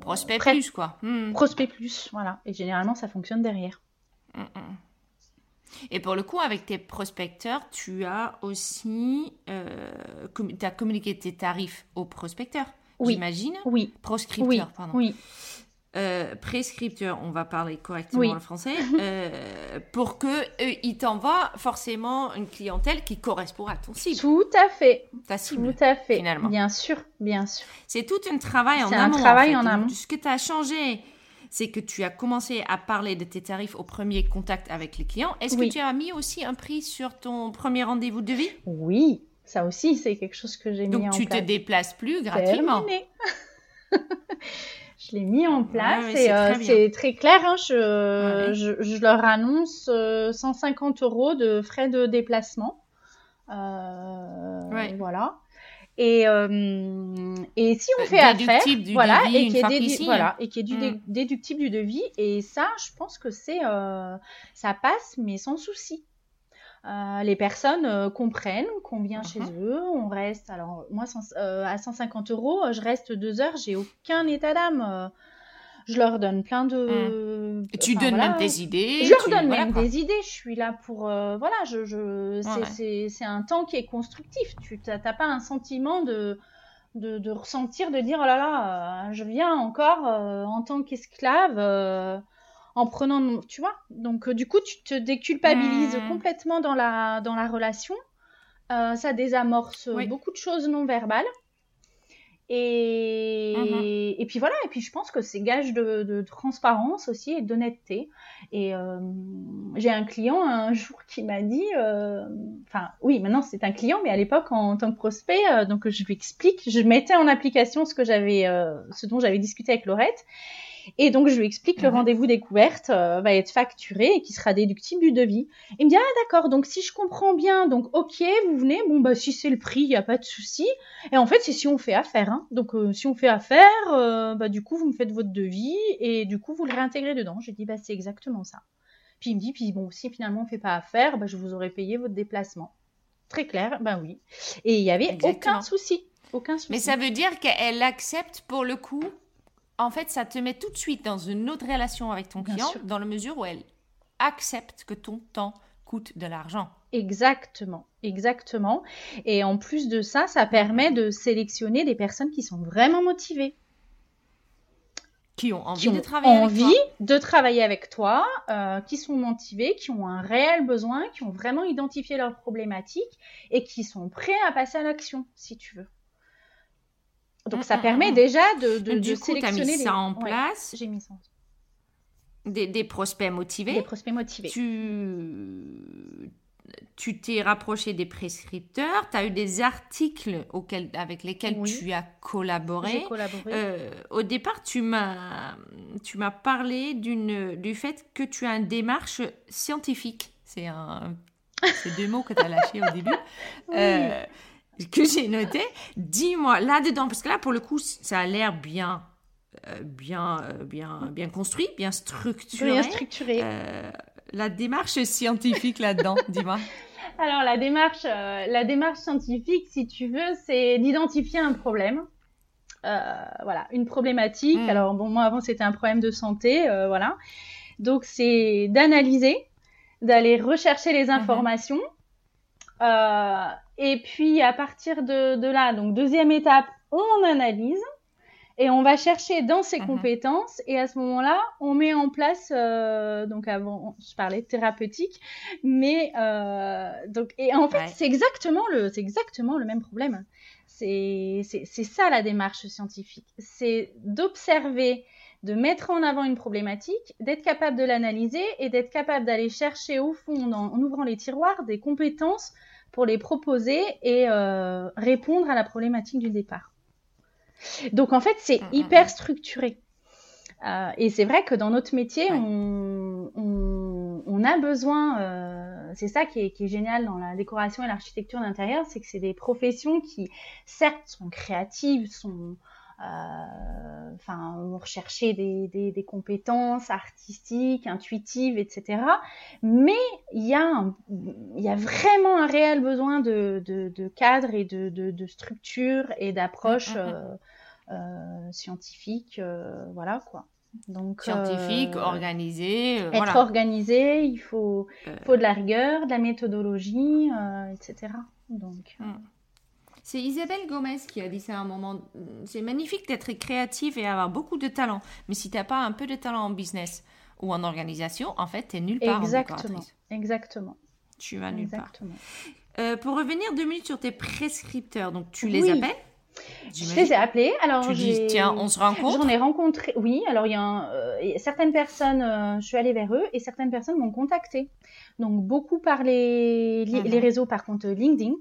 prospect plus quoi. Hmm. Prospect plus, voilà. Et généralement, ça fonctionne derrière. Hmm, hmm. Et pour le coup, avec tes prospecteurs, tu as aussi, tu as communiqué tes tarifs aux prospecteurs. j'imagine. Oui. Proscripteur, oui. pardon. Oui. Euh, prescripteur, on va parler correctement le français, euh, pour que euh, il t'envoie forcément une clientèle qui correspond à ton cible. Tout à fait. Ta cible. Tout à fait. Finalement. Bien sûr, bien sûr. C'est tout un travail en C'est amont. un travail en, fait. en amont. Ce que tu as changé, c'est que tu as commencé à parler de tes tarifs au premier contact avec les clients. Est-ce Oui. que tu as mis aussi un prix sur ton premier rendez-vous de vie? Oui, ça aussi, c'est quelque chose que j'ai mis Donc en tu te place. déplaces plus gratuitement. Je l'ai mis en place Ouais, et c'est euh, très clair. hein, je, Ouais. je, je leur annonce euh, 150 euros de frais de déplacement. Euh, Ouais. Voilà. Et, euh, et si on Euh, fait affaire, déductible du voilà, devis et qui est dédu- voilà, et qui est du dé- Mm. déductible du devis, et ça, je pense que c'est, euh, ça passe, mais sans souci. Euh, les personnes euh, comprennent qu'on vient Mhm. chez eux, on reste. Alors moi, euh, à 150 euros, je reste deux heures, j'ai aucun état d'âme. je leur donne plein de. Et tu donnes voilà. même des idées. Je leur tu- donne voilà, même quoi. des idées. Je suis là pour. voilà, je, je, c'est, Ouais. un temps qui est constructif. Tu n'as pas un sentiment de, de, de ressentir, de dire oh là là, je viens encore en tant qu'esclave. Euh, en prenant, tu vois. Donc euh, du coup, tu te déculpabilises Mhm. complètement dans la dans la relation. Euh, ça désamorce Oui. beaucoup de choses non verbales. Et, Mhm. et puis voilà, et puis je pense que c'est gage de, de transparence aussi et d'honnêteté. Et euh, j'ai un client un jour qui m'a dit, euh, enfin oui, maintenant c'est un client, mais à l'époque en tant que prospect, euh, donc je lui explique, je mettais en application ce que j'avais, euh, ce dont j'avais discuté avec Laurette. Et donc je lui explique que le rendez-vous découverte euh, va être facturé et qui sera déductible du devis. Il me dit ah d'accord, donc si je comprends bien, donc ok, vous venez, bon bah si c'est le prix, il y a pas de souci. Et en fait c'est si on fait affaire, hein. donc euh, si on fait affaire, euh, bah du coup vous me faites votre devis et du coup vous le réintégrez dedans. J'ai dit bah c'est exactement ça. Puis il me dit puis bon si finalement on fait pas affaire, bah je vous aurais payé votre déplacement. Très clair, bah oui. Et il y avait Exactement. aucun souci, aucun souci. Mais ça veut dire qu'elle accepte pour le coup. En fait, ça te met tout de suite dans une autre relation avec ton Bien client, sûr. dans la mesure où elle accepte que ton temps coûte de l'argent. Exactement, exactement. Et en plus de ça, ça permet de sélectionner des personnes qui sont vraiment motivées, Qui ont envie qui ont de travailler avec envie toi. de travailler avec toi, euh, qui sont motivées, qui ont un réel besoin, qui ont vraiment identifié leurs problématiques et qui sont prêts à passer à l'action, si tu veux. Donc Mm, ça mm, permet mm. déjà de, de, Du de coup, tu as sélectionner mis ça en Ouais, place, J'ai mis ça. en- des, des prospects motivés. Des prospects motivés. tu tu t'es rapproché des prescripteurs, tu as eu des articles auxquels, avec lesquels Oui. tu as collaboré. Euh, au départ, tu m'as tu m'as parlé d'une du fait que tu as une démarche scientifique. C'est un c'est deux mots que tu as lâchés au début. Oui. Euh, que j'ai noté. Dis-moi là-dedans parce que là pour le coup ça a l'air bien euh, bien euh, bien bien construit, bien structuré. Bien structuré. Euh, la démarche scientifique là-dedans, dis-moi. Alors la démarche, la démarche scientifique, si tu veux, c'est d'identifier un problème. Voilà, une problématique. Mm. Alors bon, moi avant c'était un problème de santé, voilà. Donc c'est d'analyser, d'aller rechercher les informations. Euh, et puis à partir de, de là, donc deuxième étape, on analyse et on va chercher dans ses Mhm. compétences. Et à ce moment-là, on met en place, euh, donc avant, je parlais de thérapeutique, mais euh, donc et en fait Ouais. c'est exactement le, c'est exactement le même problème. C'est c'est c'est ça la démarche scientifique, c'est d'observer de mettre en avant une problématique, d'être capable de l'analyser et d'être capable d'aller chercher au fond, en, en ouvrant les tiroirs, des compétences pour les proposer et euh, répondre à la problématique du départ. Donc en fait, c'est Mm, mm, hyper mm. structuré. Euh, et c'est vrai que dans notre métier, Ouais. on, on, on a besoin, euh, c'est ça qui est, qui est génial dans la décoration et l'architecture d'intérieur, c'est que c'est des professions qui, certes, sont créatives, sont, enfin, vont rechercher des, des, des compétences artistiques, intuitives, etc. Mais il y, a un- il y a vraiment un réel besoin de, de, de cadre et de, de, de structure et d'approche Mm, mm, euh, euh, scientifique, euh, voilà quoi. Donc, Scientifique, euh, organisé, euh, être voilà. organisé, il faut, Euh, faut de la rigueur, de la méthodologie, euh, etc. Donc, euh, Mm. C'est Isabelle Gomez qui a dit ça à un moment. C'est magnifique d'être créatif et avoir beaucoup de talent. Mais si tu n'as pas un peu de talent en business ou en organisation, en fait, tu es nulle part Exactement. Exactement. Tu vas nulle Exactement. part. Euh, pour revenir deux minutes sur tes prescripteurs, donc tu les appelles je les ai appelés. Alors, tu dis, tiens, on se rencontre J'en ai rencontré, oui. Alors, il y a euh, certaines personnes, euh, je suis allée vers eux et certaines personnes m'ont contacté. Donc, beaucoup par les, les, mhm. réseaux, par contre, LinkedIn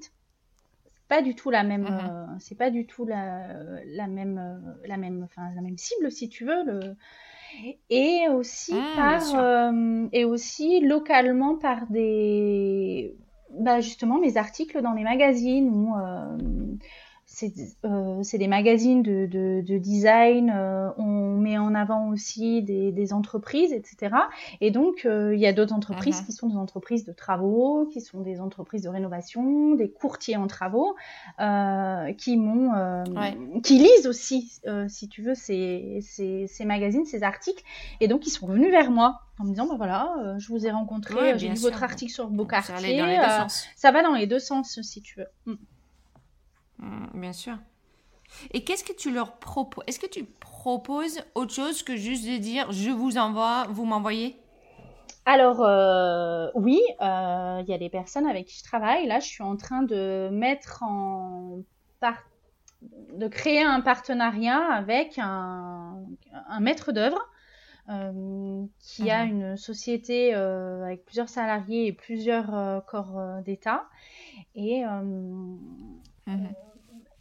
pas du tout la même mhm. c'est pas du tout la, la même la même enfin la même cible si tu veux le et aussi ah, par euh, et aussi localement par des bah justement mes articles dans les magazines ou euh, euh, c'est des magazines de, de, design, euh, on met en avant aussi des, des entreprises, etc. Et donc, euh, il y a d'autres entreprises mhm. qui sont des entreprises de travaux, qui sont des entreprises de rénovation, des courtiers en travaux, qui m'ont, qui lisent aussi, si tu veux, ces, ces, ces, magazines, ces articles. Et donc, ils sont venus vers moi en me disant, bah voilà, je vous ai rencontré, j'ai lu votre article sur Beaucartier. Ça, ça va dans les deux sens, si tu veux. Mm. Mm, bien sûr. Et qu'est-ce que tu leur proposes Est-ce que tu proposes autre chose que juste de dire je vous envoie, vous m'envoyez? Alors euh, oui, euh, il y a des personnes avec qui je travaille. Là, je suis en train de mettre en de créer un partenariat avec un, maître d'œuvre euh, qui a mhm. une société avec plusieurs salariés et plusieurs corps d'État. Et mhm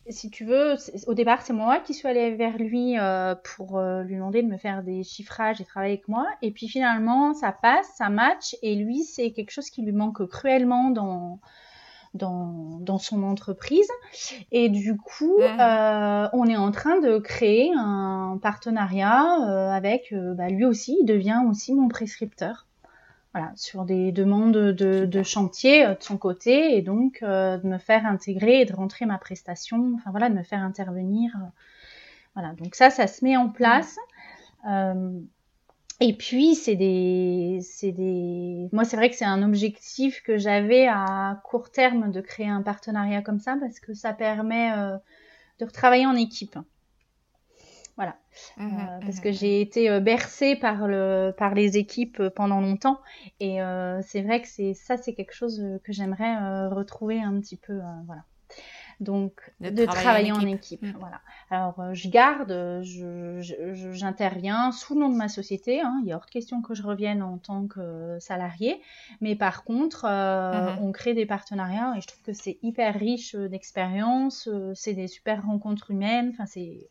si tu veux, au départ, c'est moi qui suis allée vers lui euh, pour euh, lui demander de me faire des chiffrages et travailler avec moi. Et puis finalement, ça passe, ça match. Et lui, c'est quelque chose qui lui manque cruellement dans, dans, dans son entreprise. Et du coup, euh, on est en train de créer un partenariat avec, bah, lui aussi, il devient aussi mon prescripteur voilà, sur des demandes de, de, chantier euh, de son côté et donc euh, de me faire intégrer et de rentrer ma prestation, enfin voilà, de me faire intervenir. Euh, voilà, donc ça, ça se met en place. et puis c'est des, c'est des, moi c'est vrai que c'est un objectif que j'avais à court terme de créer un partenariat comme ça parce que ça permet de retravailler en équipe. Voilà. Mmh, euh, parce mmh, que mmh. j'ai été euh, bercée par, le, par les équipes euh, pendant longtemps. Et c'est vrai que c'est ça, c'est quelque chose que j'aimerais retrouver un petit peu. voilà donc de, travailler, en équipe. Voilà. Alors je garde, j'interviens sous le nom de ma société. Hein. Il y a hors de question que je revienne en tant que salarié, mais par contre, on crée des partenariats et je trouve que c'est hyper riche d'expérience. c'est des super rencontres humaines. Enfin c'est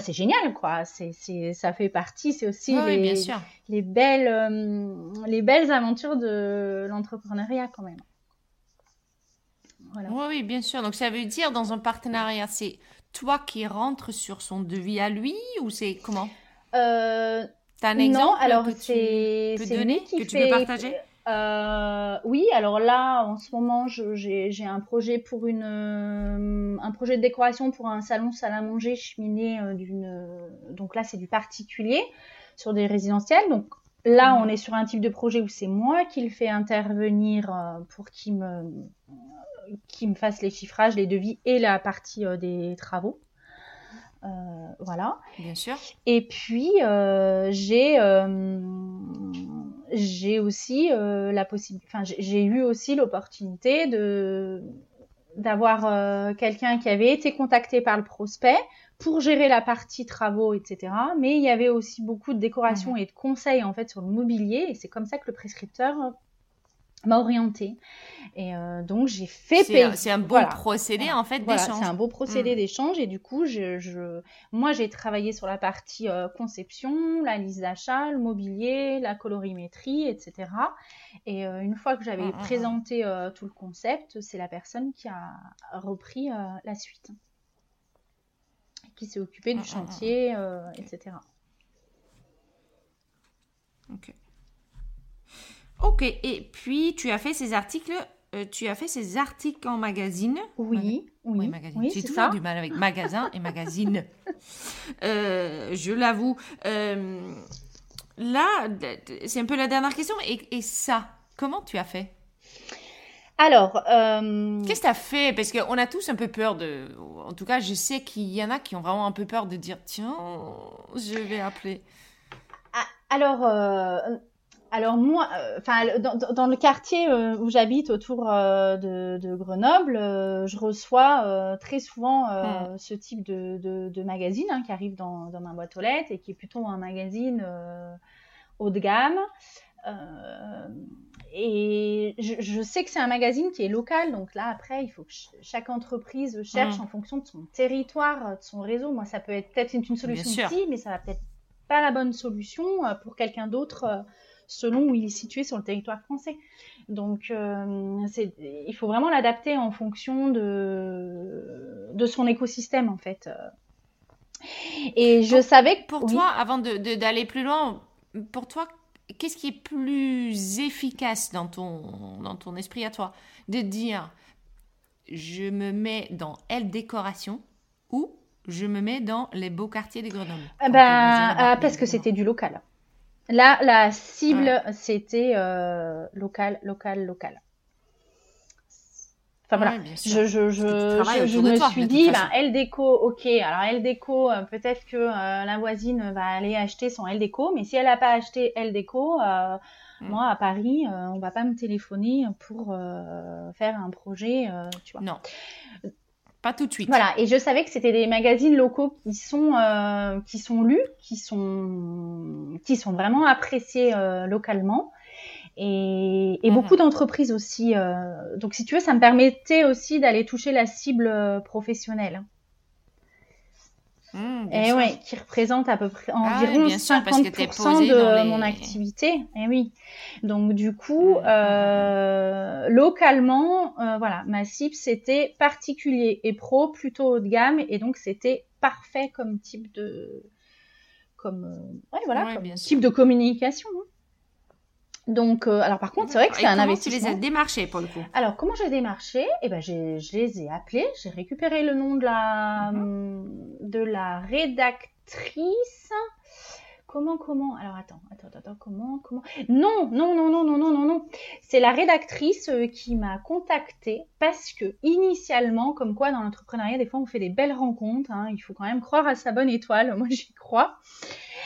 c'est génial, quoi. C'est, ça fait partie, c'est aussi les, les, belles, euh, les belles aventures de l'entrepreneuriat, quand même. Voilà. Oui, oui, bien sûr. Donc, ça veut dire, dans un partenariat, c'est toi qui rentres sur son devis à lui ou c'est comment? Euh, T'as un exemple non, alors c'est, c'est donner, que tu peux partager? Euh, oui, alors là, en ce moment, j'ai un projet pour une, euh, un projet de décoration pour un salon salle à manger cheminée euh, d'une, donc là c'est du particulier sur des résidentiels. Donc là, mhm. on est sur un type de projet où c'est moi qui le fais intervenir pour qu'il me, qui me fasse les chiffrages, les devis et la partie des travaux. voilà. Bien sûr. Et puis j'ai j'ai aussi euh, la possibilité, enfin j'ai eu aussi l'opportunité de d'avoir euh, quelqu'un qui avait été contacté par le prospect pour gérer la partie travaux, etc. Mais il y avait aussi beaucoup de décoration mmh. et de conseils en fait sur le mobilier et c'est comme ça que le prescripteur m'a orientée. Et euh, donc j'ai fait C'est un beau procédé en fait d'échange. c'est un beau procédé mm. d'échange et du coup je, je... moi j'ai travaillé sur la partie euh, conception, la liste d'achat, le mobilier, la colorimétrie, etc. Et euh, une fois que j'avais mm, mm, présenté tout le concept, c'est la personne qui a repris la suite, qui s'est occupée du chantier, etc. Ok. Ok, et puis tu as fait ces articles, euh, tu as fait ces articles en magazine. Oui, oui, oui, J'ai toujours du mal avec magasin et magazine. Euh, je l'avoue. Euh, là, c'est un peu la dernière question. Et, et ça, comment tu as fait? Alors, euh, qu'est-ce que tu as fait? Parce qu'on a tous un peu peur de. En tout cas, je sais qu'il y en a qui ont vraiment un peu peur de dire tiens, je vais appeler. Ah, alors, euh, alors moi, euh, enfin, dans, le quartier où j'habite autour de, Grenoble, je reçois très souvent hmm. ce type de, de, magazine hein, qui arrive dans, dans, ma boîte aux lettres et qui est plutôt un magazine haut de gamme. Euh, et je, sais que c'est un magazine qui est local, donc là après, il faut que chaque entreprise cherche mm. en fonction de son territoire, de son réseau. Moi, ça peut être peut-être une, solution ici, mais ça va peut-être pas la bonne solution euh, pour quelqu'un d'autre euh, selon où il est situé sur le territoire français. Donc, il faut vraiment l'adapter en fonction de, de son écosystème, en fait. Et je savais que... Pour toi, avant d'aller plus loin, pour toi, qu'est-ce qui est plus efficace dans ton, dans ton esprit à toi? De dire, je me mets dans L décoration ou je me mets dans les beaux quartiers des Grenoble? Ben, euh, Parce que c'était du local. Là, la cible, c'était euh, local, local, local. Enfin voilà, je, je, je, je, me suis dit, ben, elle déco, ok, alors elle déco, euh, peut-être que euh, la voisine va aller acheter son elle déco, mais si elle n'a pas acheté euh, mm. moi à Paris, on va pas me téléphoner pour faire un projet, tu vois. Non. Pas tout de suite. Voilà, et je savais que c'était des magazines locaux qui sont qui sont lus, qui sont qui sont vraiment appréciés localement et, et beaucoup mhm. d'entreprises aussi. Euh, donc, si tu veux, ça me permettait aussi d'aller toucher la cible euh, professionnelle. Mmh, et oui, qui représente à peu près ah environ 50% de mon activité. Et oui. Donc du coup, mmh, euh, localement, euh, voilà, ma cible c'était particulier et pro, plutôt haut de gamme, et donc c'était parfait comme type de, comme, euh, ouais, voilà, comme type de communication. Hein. Donc, euh, alors par contre, c'est vrai que c'est un investissement. tu les as démarchés pour le coup Alors, comment j'ai démarché? Eh ben, je les ai appelés. J'ai récupéré le nom de la mhm. de la rédactrice. Comment, comment Alors attends, attends, attends, comment, comment Non, non, non, non, non, non, non, non. C'est la rédactrice euh, qui m'a contactée parce que initialement, comme quoi dans l'entrepreneuriat, des fois on fait des belles rencontres. Hein, il faut quand même croire à sa bonne étoile. Moi, j'y crois.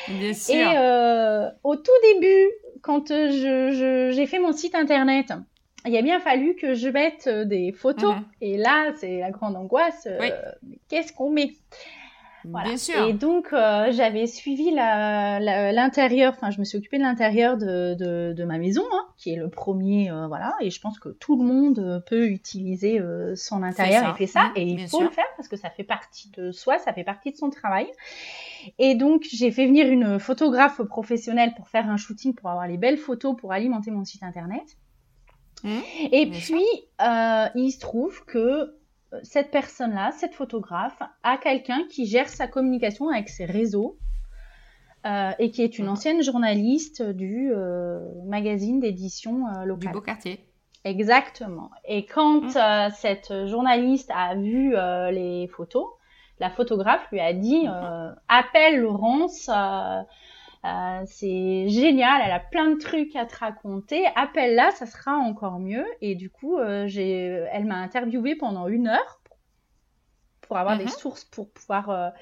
Bien sûr. Et euh, au tout début, quand euh, j'ai fait mon site internet, il a bien fallu que je mette des photos. Mhm. Et là, c'est la grande angoisse. Qu'est-ce qu'on met? Bien sûr. Et donc, j'avais suivi l'intérieur, enfin, je me suis occupée de l'intérieur de, ma maison, hein, qui est le premier, voilà. Et je pense que tout le monde peut utiliser son intérieur et fait ça. Mhm, et il faut le faire parce que ça fait partie de soi, ça fait partie de son travail. Et donc, j'ai fait venir une photographe professionnelle pour faire un shooting, pour avoir les belles photos, pour alimenter mon site internet. Mmh. et puis, euh, il se trouve que euh, cette personne-là, cette photographe, a quelqu'un qui gère sa communication avec ses réseaux euh, et qui est une mmh. ancienne journaliste du magazine d'édition locale. Du Beau Quartier. Exactement. Et quand mmh. cette journaliste a vu les photos, la photographe lui a dit euh, appelle Laurence. Euh, euh, c'est génial, elle a plein de trucs à te raconter. Appelle-la, ça sera encore mieux. Et du coup, j'ai, elle m'a interviewé pendant une heure pour avoir des mhm. sources pour pouvoir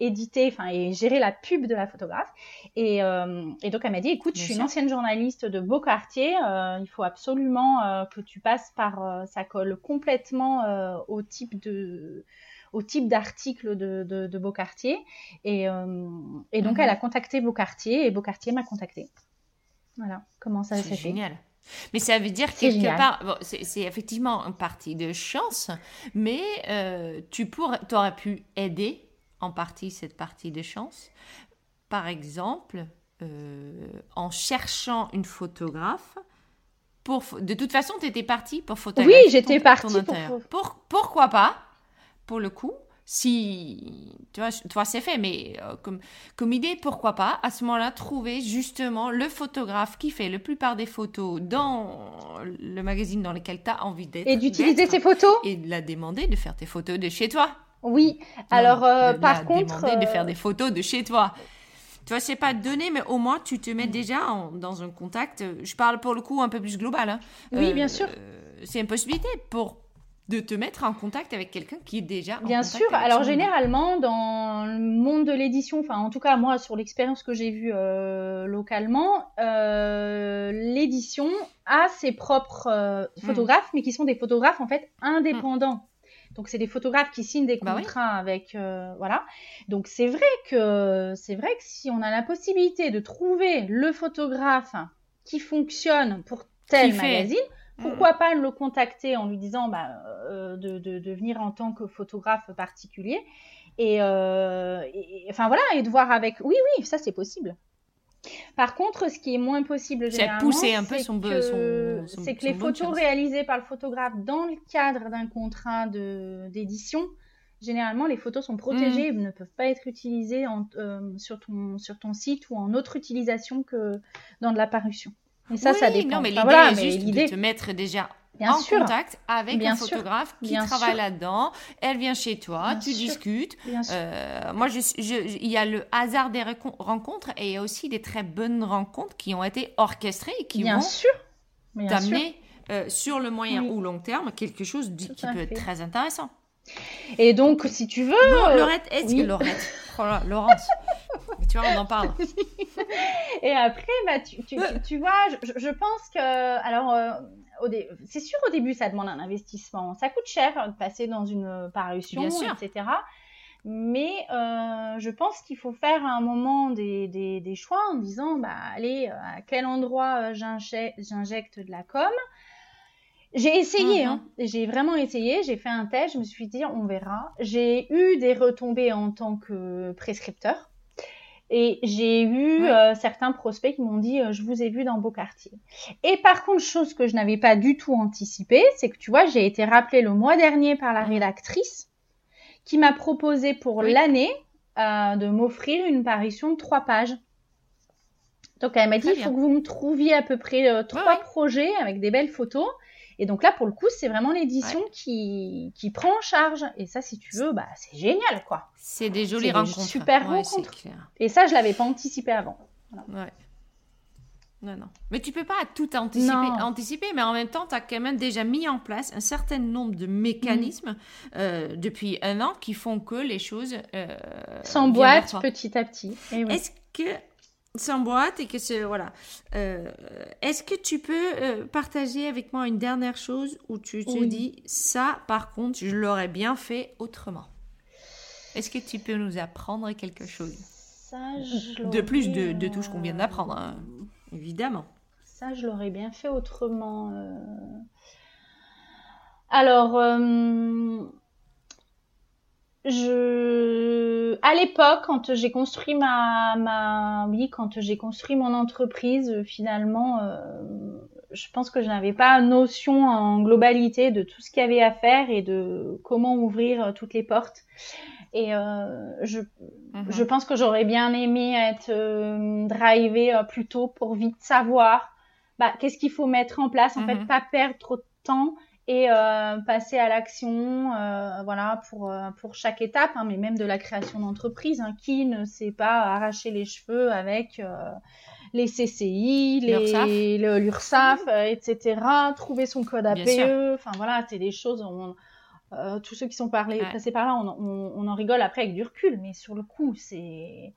éditer, enfin et gérer la pub de la photographe. Et, et donc elle m'a dit, écoute, je suis une ancienne journaliste de Beaucartier, il faut absolument que tu passes par, ça colle complètement au type de au type d'article de, de, Beaucartier. Et, euh, et donc, mhm. elle a contacté Beaucartier et Beaucartier m'a contacté. Voilà comment ça s'est fait. génial. Mais ça veut dire quelque part, c'est effectivement une partie de chance, mais euh, tu pourrais, aurais pu aider en partie cette partie de chance. Par exemple, euh, en cherchant une photographe. Pour, de toute façon, tu étais partie pour photographier. Oui, j'étais partie pour... pour... Pourquoi pas pour le coup, si tu vois, toi c'est fait, mais euh, comme, comme idée, pourquoi pas à ce moment-là trouver justement le photographe qui fait la plupart des photos dans le magazine dans lequel tu as envie d'être. Et d'utiliser ces photos? Et de la demander de faire tes photos de chez toi. Oui, alors euh, par contre. Demander de faire des photos de chez toi. Tu vois, c'est pas donné, mais au moins tu te mets déjà dans un contact. Je parle pour le coup un peu plus global. Hein. Oui, bien sûr c'est une possibilité pour de te mettre en contact avec quelqu'un qui est déjà en Bien sûr. Alors généralement dans le monde de l'édition, enfin en tout cas moi sur l'expérience que j'ai vue euh, localement, euh, l'édition a ses propres euh, hmm. photographes, mais qui sont des photographes en fait indépendants. Donc c'est des photographes qui signent des bah contrats avec voilà. Donc c'est vrai que c'est vrai que si on a la possibilité de trouver le photographe qui fonctionne pour tel magazine, pourquoi pas le contacter en lui disant bah, euh, de, de, venir en tant que photographe particulier euh, et, enfin voilà et de voir avec oui oui ça c'est possible. Par contre ce qui est moins possible généralement c'est un peu son que, c'est que les photos réalisées par le photographe dans le cadre d'un contrat d'édition généralement les photos sont protégées mmh. ne peuvent pas être utilisées en, euh, sur, ton, sur ton site ou en autre utilisation que dans de la parution mais ça, ça dépend. Non, mais l'idée voilà, est juste de te mettre déjà en contact avec Bien un photographe qui travaille là-dedans. Elle vient chez toi, tu discutes. Euh, moi, il y a le hasard des rencontres et il y a aussi des très bonnes rencontres qui ont été orchestrées et qui vont t'amener euh, sur le moyen ou long terme quelque chose qui peut être très intéressant. Et donc, si tu veux. Bon, Laurette, est-ce que Laurette? Oh là, Laurence tu vois, on en parle. et après, bah, tu, tu, tu, vois, je, je, pense que. Alors, euh, c'est sûr, au début, ça demande un investissement. Ça coûte cher de passer dans une parution, etc. Mais euh, je pense qu'il faut faire à un moment des, des, des, choix en disant bah, allez, à quel endroit euh, j'injecte de la com j'ai essayé, mhm. hein. j'ai vraiment essayé, j'ai fait un test, je me suis dit on verra. J'ai eu des retombées en tant que prescripteur. Et j'ai eu euh, certains prospects qui m'ont dit euh, je vous ai vu dans beau quartier. Et par contre, chose que je n'avais pas du tout anticipée, c'est que tu vois, j'ai été rappelée le mois dernier par la rédactrice qui m'a proposé pour l'année euh, de m'offrir une parution de trois pages. Donc elle m'a dit il faut que vous me trouviez à peu près trois projets avec des belles photos. Et donc là, pour le coup, c'est vraiment l'édition qui, qui prend en charge. Et ça, si tu veux, bah, c'est génial, quoi. C'est des jolies rencontres. super rencontres. Et ça, je l'avais pas anticipé avant. Ouais. Non, non. Mais tu peux pas tout anticiper, anticiper mais en même temps, tu as quand même déjà mis en place un certain nombre de mécanismes mm. euh, depuis un an qui font que les choses euh, s'emboîtent petit à petit. Est-ce que s'emboîte et que c'est voilà. Euh, est-ce que tu peux euh, partager avec moi une dernière chose où tu te dis ça par contre je l'aurais bien fait autrement? Est-ce que tu peux nous apprendre quelque chose? De plus de, de tout ce qu'on vient d'apprendre, hein, évidemment. Ça je l'aurais bien fait autrement. Euh. Alors je à l'époque quand j'ai construit ma ma oui quand j'ai construit mon entreprise finalement euh, je pense que je n'avais pas notion en globalité de tout ce qu'il y avait à faire et de comment ouvrir euh, toutes les portes et euh, je mhm. je pense que j'aurais bien aimé être euh, drivée euh, plus tôt pour vite savoir bah qu'est-ce qu'il faut mettre en place en fait mhm. pas perdre trop de temps et euh, passer à l'action, euh, voilà, pour, euh, pour chaque étape, hein, mais même de la création d'entreprise. Hein, qui ne sait pas arracher les cheveux avec les CCI, les l'URSSAF, etc. Trouver son code APE, enfin voilà, c'est des choses. tous ceux qui sont parlés, passés par là, on, on, on, en rigole après avec du recul, mais sur le coup, c'est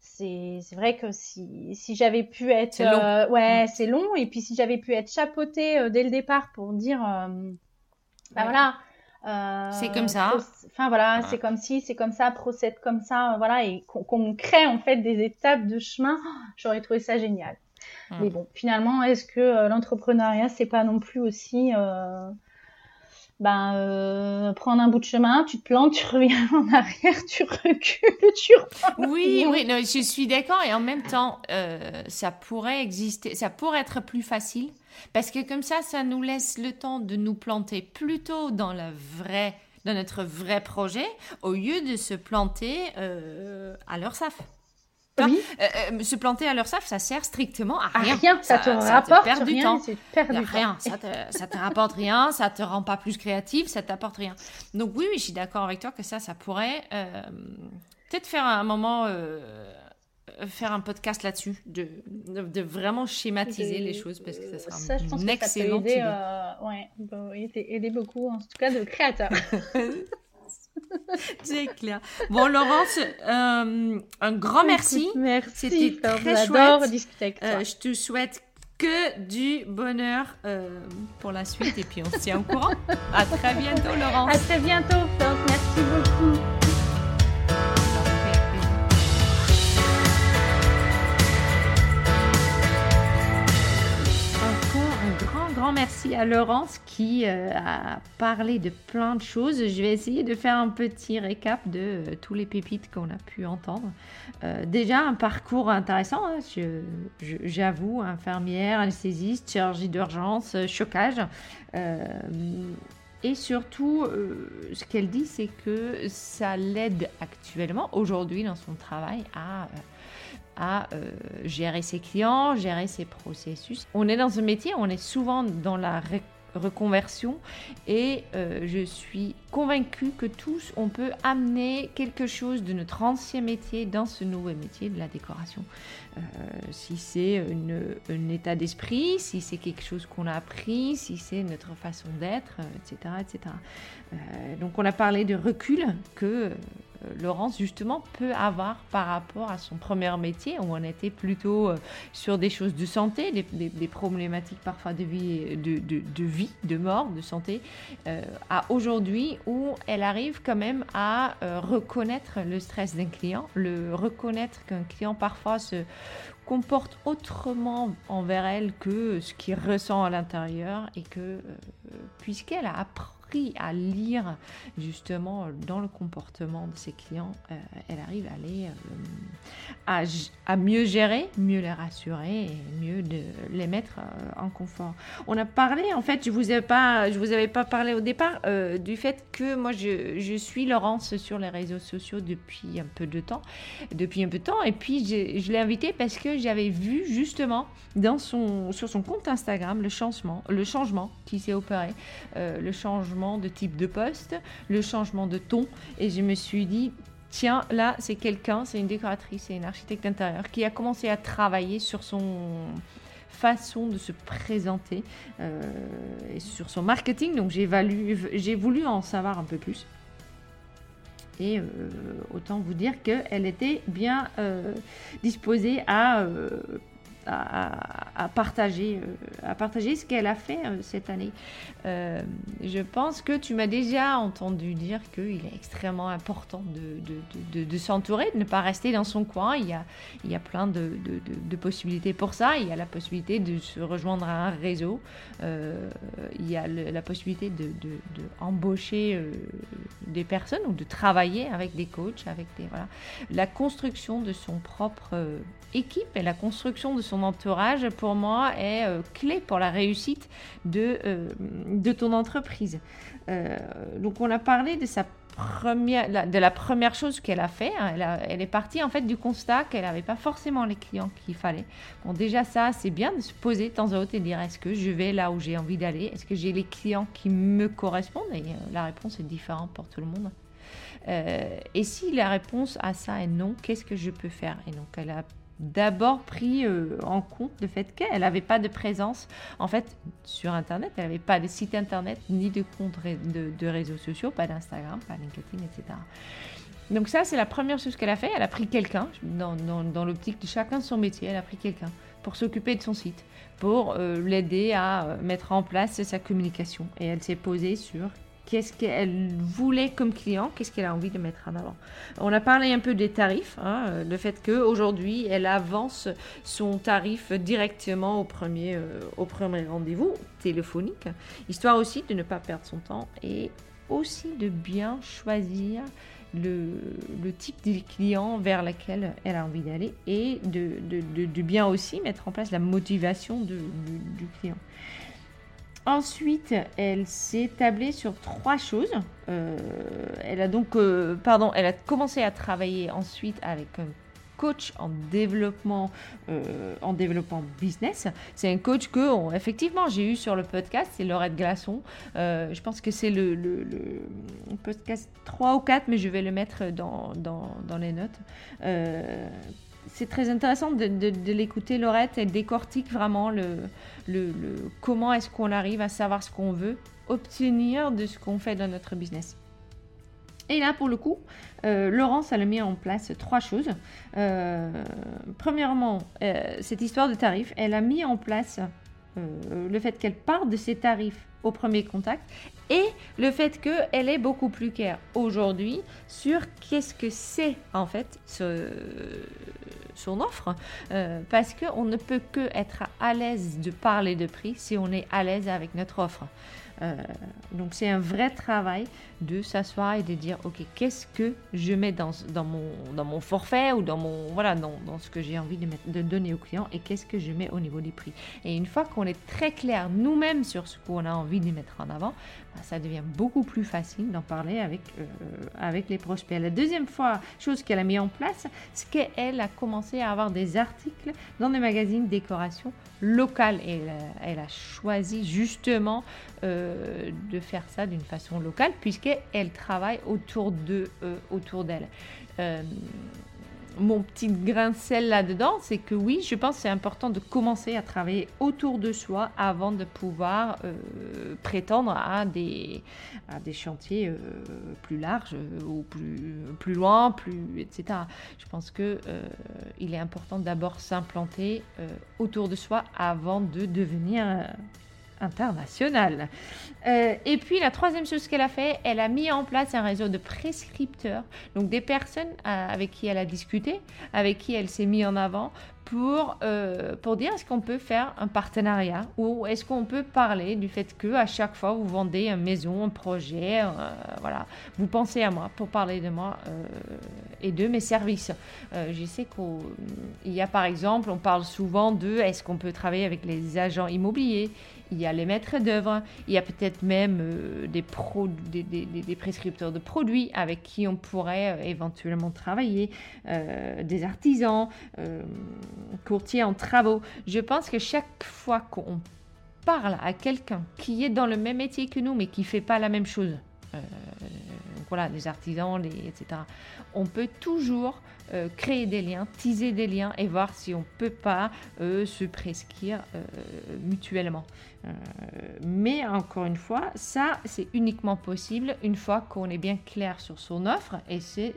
c'est vrai que si, si j'avais pu être euh, ouais mm. c'est long. Et puis si j'avais pu être chapeautée euh, dès le départ pour dire euh, bah voilà c'est comme ça. enfin voilà c'est comme si c'est comme ça procède comme ça voilà et qu'on crée en fait des étapes de chemin. J'aurais trouvé ça génial. Mm. mais bon finalement est-ce que l'entrepreneuriat c'est pas non plus aussi ben, euh, prendre un bout de chemin, tu te plantes, tu reviens en arrière, tu recules, tu reviens. Oui, oui, je suis d'accord. Et en même temps, euh, ça pourrait exister, ça pourrait être plus facile. Parce que comme ça, ça nous laisse le temps de nous planter plutôt dans la vraie, dans notre vrai projet, au lieu de se planter euh, à leur Oui. Euh, euh, se planter à leur saf, ça sert strictement à rien. rien. Ça, te rapporte rien, du temps. rien. Ça te, ça te rapporte rien, ça te rend pas plus créatif, ça t'apporte rien. Donc oui, oui, je suis d'accord avec toi que ça, ça pourrait euh, peut-être faire un moment faire un podcast là-dessus, de, de, vraiment schématiser les choses parce que ça sera ça, je pense que ça peut aider, euh, ouais, bah, aider beaucoup, en tout cas, de créateurs. C'est clair. Bon, Laurence, euh, un grand merci. merci. C'était très chouette. discuter avec toi. Euh, je te souhaite que du bonheur euh, pour la suite et puis on se tient au courant. À très bientôt, Laurence. À très bientôt, Merci beaucoup. Merci à Laurence qui euh, a parlé de plein de choses. Je vais essayer de faire un petit récap de euh, tous les pépites qu'on a pu entendre. Euh, déjà, un parcours intéressant, hein, j'avoue, infirmière, anesthésiste, chirurgie d'urgence, chocage. Et surtout, ce qu'elle dit, c'est que ça l'aide actuellement, aujourd'hui, dans son travail, à à euh, gérer ses clients, gérer ses processus. On est dans un métier, on est souvent dans la reconversion et euh, je suis convaincue que tous on peut amener quelque chose de notre ancien métier dans ce nouveau métier de la décoration. Euh, si c'est un état d'esprit, si c'est quelque chose qu'on a appris, si c'est notre façon d'être, etc., etc. donc on a parlé de recul que euh, Laurence justement peut avoir par rapport à son premier métier où on était plutôt euh, sur des choses de santé, des, problématiques parfois de vie, de, vie, de mort, de santé, euh, à aujourd'hui où elle arrive quand même à reconnaître le stress d'un client, le reconnaître qu'un client parfois se comporte autrement envers elle que ce qu'il ressent à l'intérieur et que puisqu'elle a appris à lire justement dans le comportement de ses clients, euh, elle arrive à les euh, à, mieux gérer, mieux les rassurer mieux de les mettre euh, en confort. On a parlé, en fait, je vous ai pas, je vous avais pas parlé au départ du fait que moi je, je, suis Laurence sur les réseaux sociaux depuis un peu de temps, depuis un peu de temps, et puis je l'ai invitée parce que j'avais vu justement dans son, sur son compte Instagram le changement, le changement qui s'est opéré, le changement de type de poste, le changement de ton. Et je me suis dit, tiens, là, c'est quelqu'un, c'est une décoratrice, c'est une architecte d'intérieur qui a commencé à travailler sur son façon de se présenter euh, et sur son marketing. Donc j'ai voulu en savoir un peu plus. Et euh, autant vous dire qu'elle était bien euh, disposée à à, partager, euh, à partager ce qu'elle a fait euh, cette année. Euh, je pense que tu m'as déjà entendu dire qu'il est extrêmement important de, de, s'entourer, de ne pas rester dans son coin. Il y a, il y a plein de, possibilités pour ça. Il y a la possibilité de se rejoindre à un réseau. il y a la possibilité de, embaucher des personnes ou de travailler avec des coachs, avec des voilà. La construction de son propre équipe et la construction de son entourage, pour moi, est euh, clé pour la réussite de, euh, de ton entreprise. Euh, donc, on a parlé de sa première, de la première chose qu'elle a fait. Hein. Elle, est partie en fait du constat qu'elle n'avait pas forcément les clients qu'il fallait. Bon, déjà ça, c'est bien de se poser de temps en temps et dire est-ce que je vais là où j'ai envie d'aller? Est-ce que j'ai les clients qui me correspondent? Et la réponse est différente pour tout le monde. et si la réponse à ça est non, qu'est-ce que je peux faire? Et donc elle a d'abord pris euh, en compte le fait qu'elle n'avait pas de présence. En fait sur internet elle n'avait pas de site internet ni de compte de, réseaux sociaux pas d'Instagram pas LinkedIn etc donc ça c'est la première chose qu'elle a fait. Elle a pris quelqu'un dans, dans, l'optique de chacun de son métier elle a pris quelqu'un pour s'occuper de son site pour euh, l'aider à euh, mettre en place sa communication. Et elle s'est posée sur qu'est-ce qu'elle voulait comme client, qu'est-ce qu'elle a envie de mettre en avant. On a parlé un peu des tarifs, hein, le fait qu'aujourd'hui, elle avance son tarif directement au premier, euh, au premier rendez-vous téléphonique, histoire aussi de ne pas perdre son temps et aussi de bien choisir le, type de client vers lequel elle a envie d'aller et de, bien aussi mettre en place la motivation du client. Ensuite, elle s'est tablée sur trois choses. Euh, elle a donc, euh, pardon, elle a commencé à travailler ensuite avec un coach en développement, euh, en développement business. C'est un coach que, effectivement, j'ai eu sur le podcast, c'est Laurette Glaçon. je pense que c'est le, podcast 3 ou 4, mais je vais le mettre dans, dans, dans les notes c'est très intéressant de, l'écouter, Laurette. Elle décortique vraiment le, comment est-ce qu'on arrive à savoir ce qu'on veut obtenir de ce qu'on fait dans notre business. Et là, pour le coup, euh, Laurence, elle a mis en place trois choses. Euh, premièrement, euh, cette histoire de tarifs, elle a mis en place le fait qu'elle part de ses tarifs au premier contact et le fait qu'elle est beaucoup plus claire aujourd'hui sur qu'est-ce que c'est en fait son offre parce qu'on ne peut que être à l'aise de parler de prix si on est à l'aise avec notre offre. Euh, donc c'est un vrai travail de s'asseoir et de dire ok qu'est-ce que je mets dans, mon, dans mon forfait ou dans mon voilà dans, dans ce que j'ai envie de, de donner au client et qu'est-ce que je mets au niveau des prix et une fois qu'on est très clair nous-mêmes sur ce qu'on a envie de mettre en avant ça devient beaucoup plus facile d'en parler avec, euh, avec les prospects la deuxième fois chose qu'elle a mis en place c'est qu'elle a commencé à avoir des articles dans des magazines décoration locale et elle, a choisi justement euh, de faire ça d'une façon locale puisqu'elle travaille autour euh, autour d'elle. Mon petit grain de sel là-dedans, c'est que oui, je pense que c'est important de commencer à travailler autour de soi avant de pouvoir euh, prétendre à des, chantiers euh, plus larges euh, ou plus, loin, plus, etc. Je pense il est important d'abord s'implanter autour de soi avant de devenir international. Euh, et puis la troisième chose qu'elle a fait, elle a mis en place un réseau de prescripteurs, donc des personnes euh, avec qui elle a discuté, avec qui elle s'est mis en avant pour, euh, pour dire est-ce qu'on peut faire un partenariat ou est-ce qu'on peut parler du fait que à chaque fois vous vendez une maison, un projet, voilà, vous pensez à moi pour parler de moi et de mes services. je sais qu'il y a par exemple, on parle souvent de est-ce qu'on peut travailler avec les agents immobiliers. Il y a les maîtres d'œuvre, il y a peut-être même euh, des, des, des, prescripteurs de produits avec qui on pourrait euh, éventuellement travailler, euh, des artisans, courtiers en travaux. Je pense que chaque fois qu'on parle à quelqu'un qui est dans le même métier que nous mais qui ne fait pas la même chose, voilà, les artisans, les, etc. On peut toujours euh, créer des liens, teaser des liens et voir si on peut pas euh, se prescrire euh, mutuellement. mais encore une fois, ça c'est uniquement possible une fois qu'on est bien clair sur son offre et c'est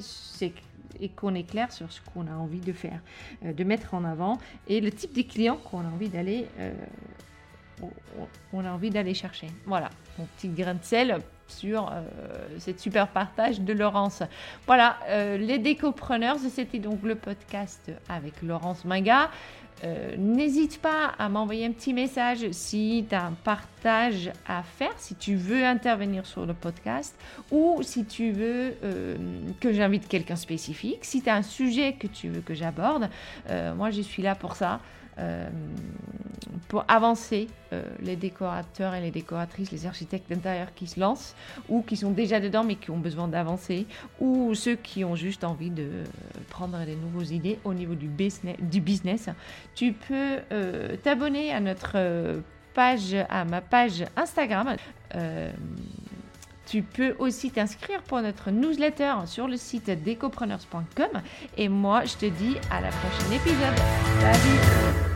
et qu'on est clair sur ce qu'on a envie de faire, de mettre en avant et le type de clients qu'on a envie d'aller d'aller chercher. Voilà, mon petit grain de sel sur euh, cette super partage de Laurence. Voilà, euh, les décopreneurs, c'était donc le podcast avec Laurence Minga. Euh, n'hésite pas à m'envoyer un petit message si tu as un partage à faire, si tu veux intervenir sur le podcast ou si tu veux que j'invite quelqu'un spécifique, si tu as un sujet que tu veux que j'aborde. moi, je suis là pour ça. Euh, pour avancer euh, les décorateurs et les décoratrices, les architectes d'intérieur qui se lancent ou qui sont déjà dedans mais qui ont besoin d'avancer ou ceux qui ont juste envie de prendre des nouvelles idées au niveau du business. Tu peux euh, t'abonner à notre page, à ma page Instagram. Tu peux aussi t'inscrire pour notre newsletter sur le site decopreneurs.com. Et moi, je te dis à la prochaine épisode. Salut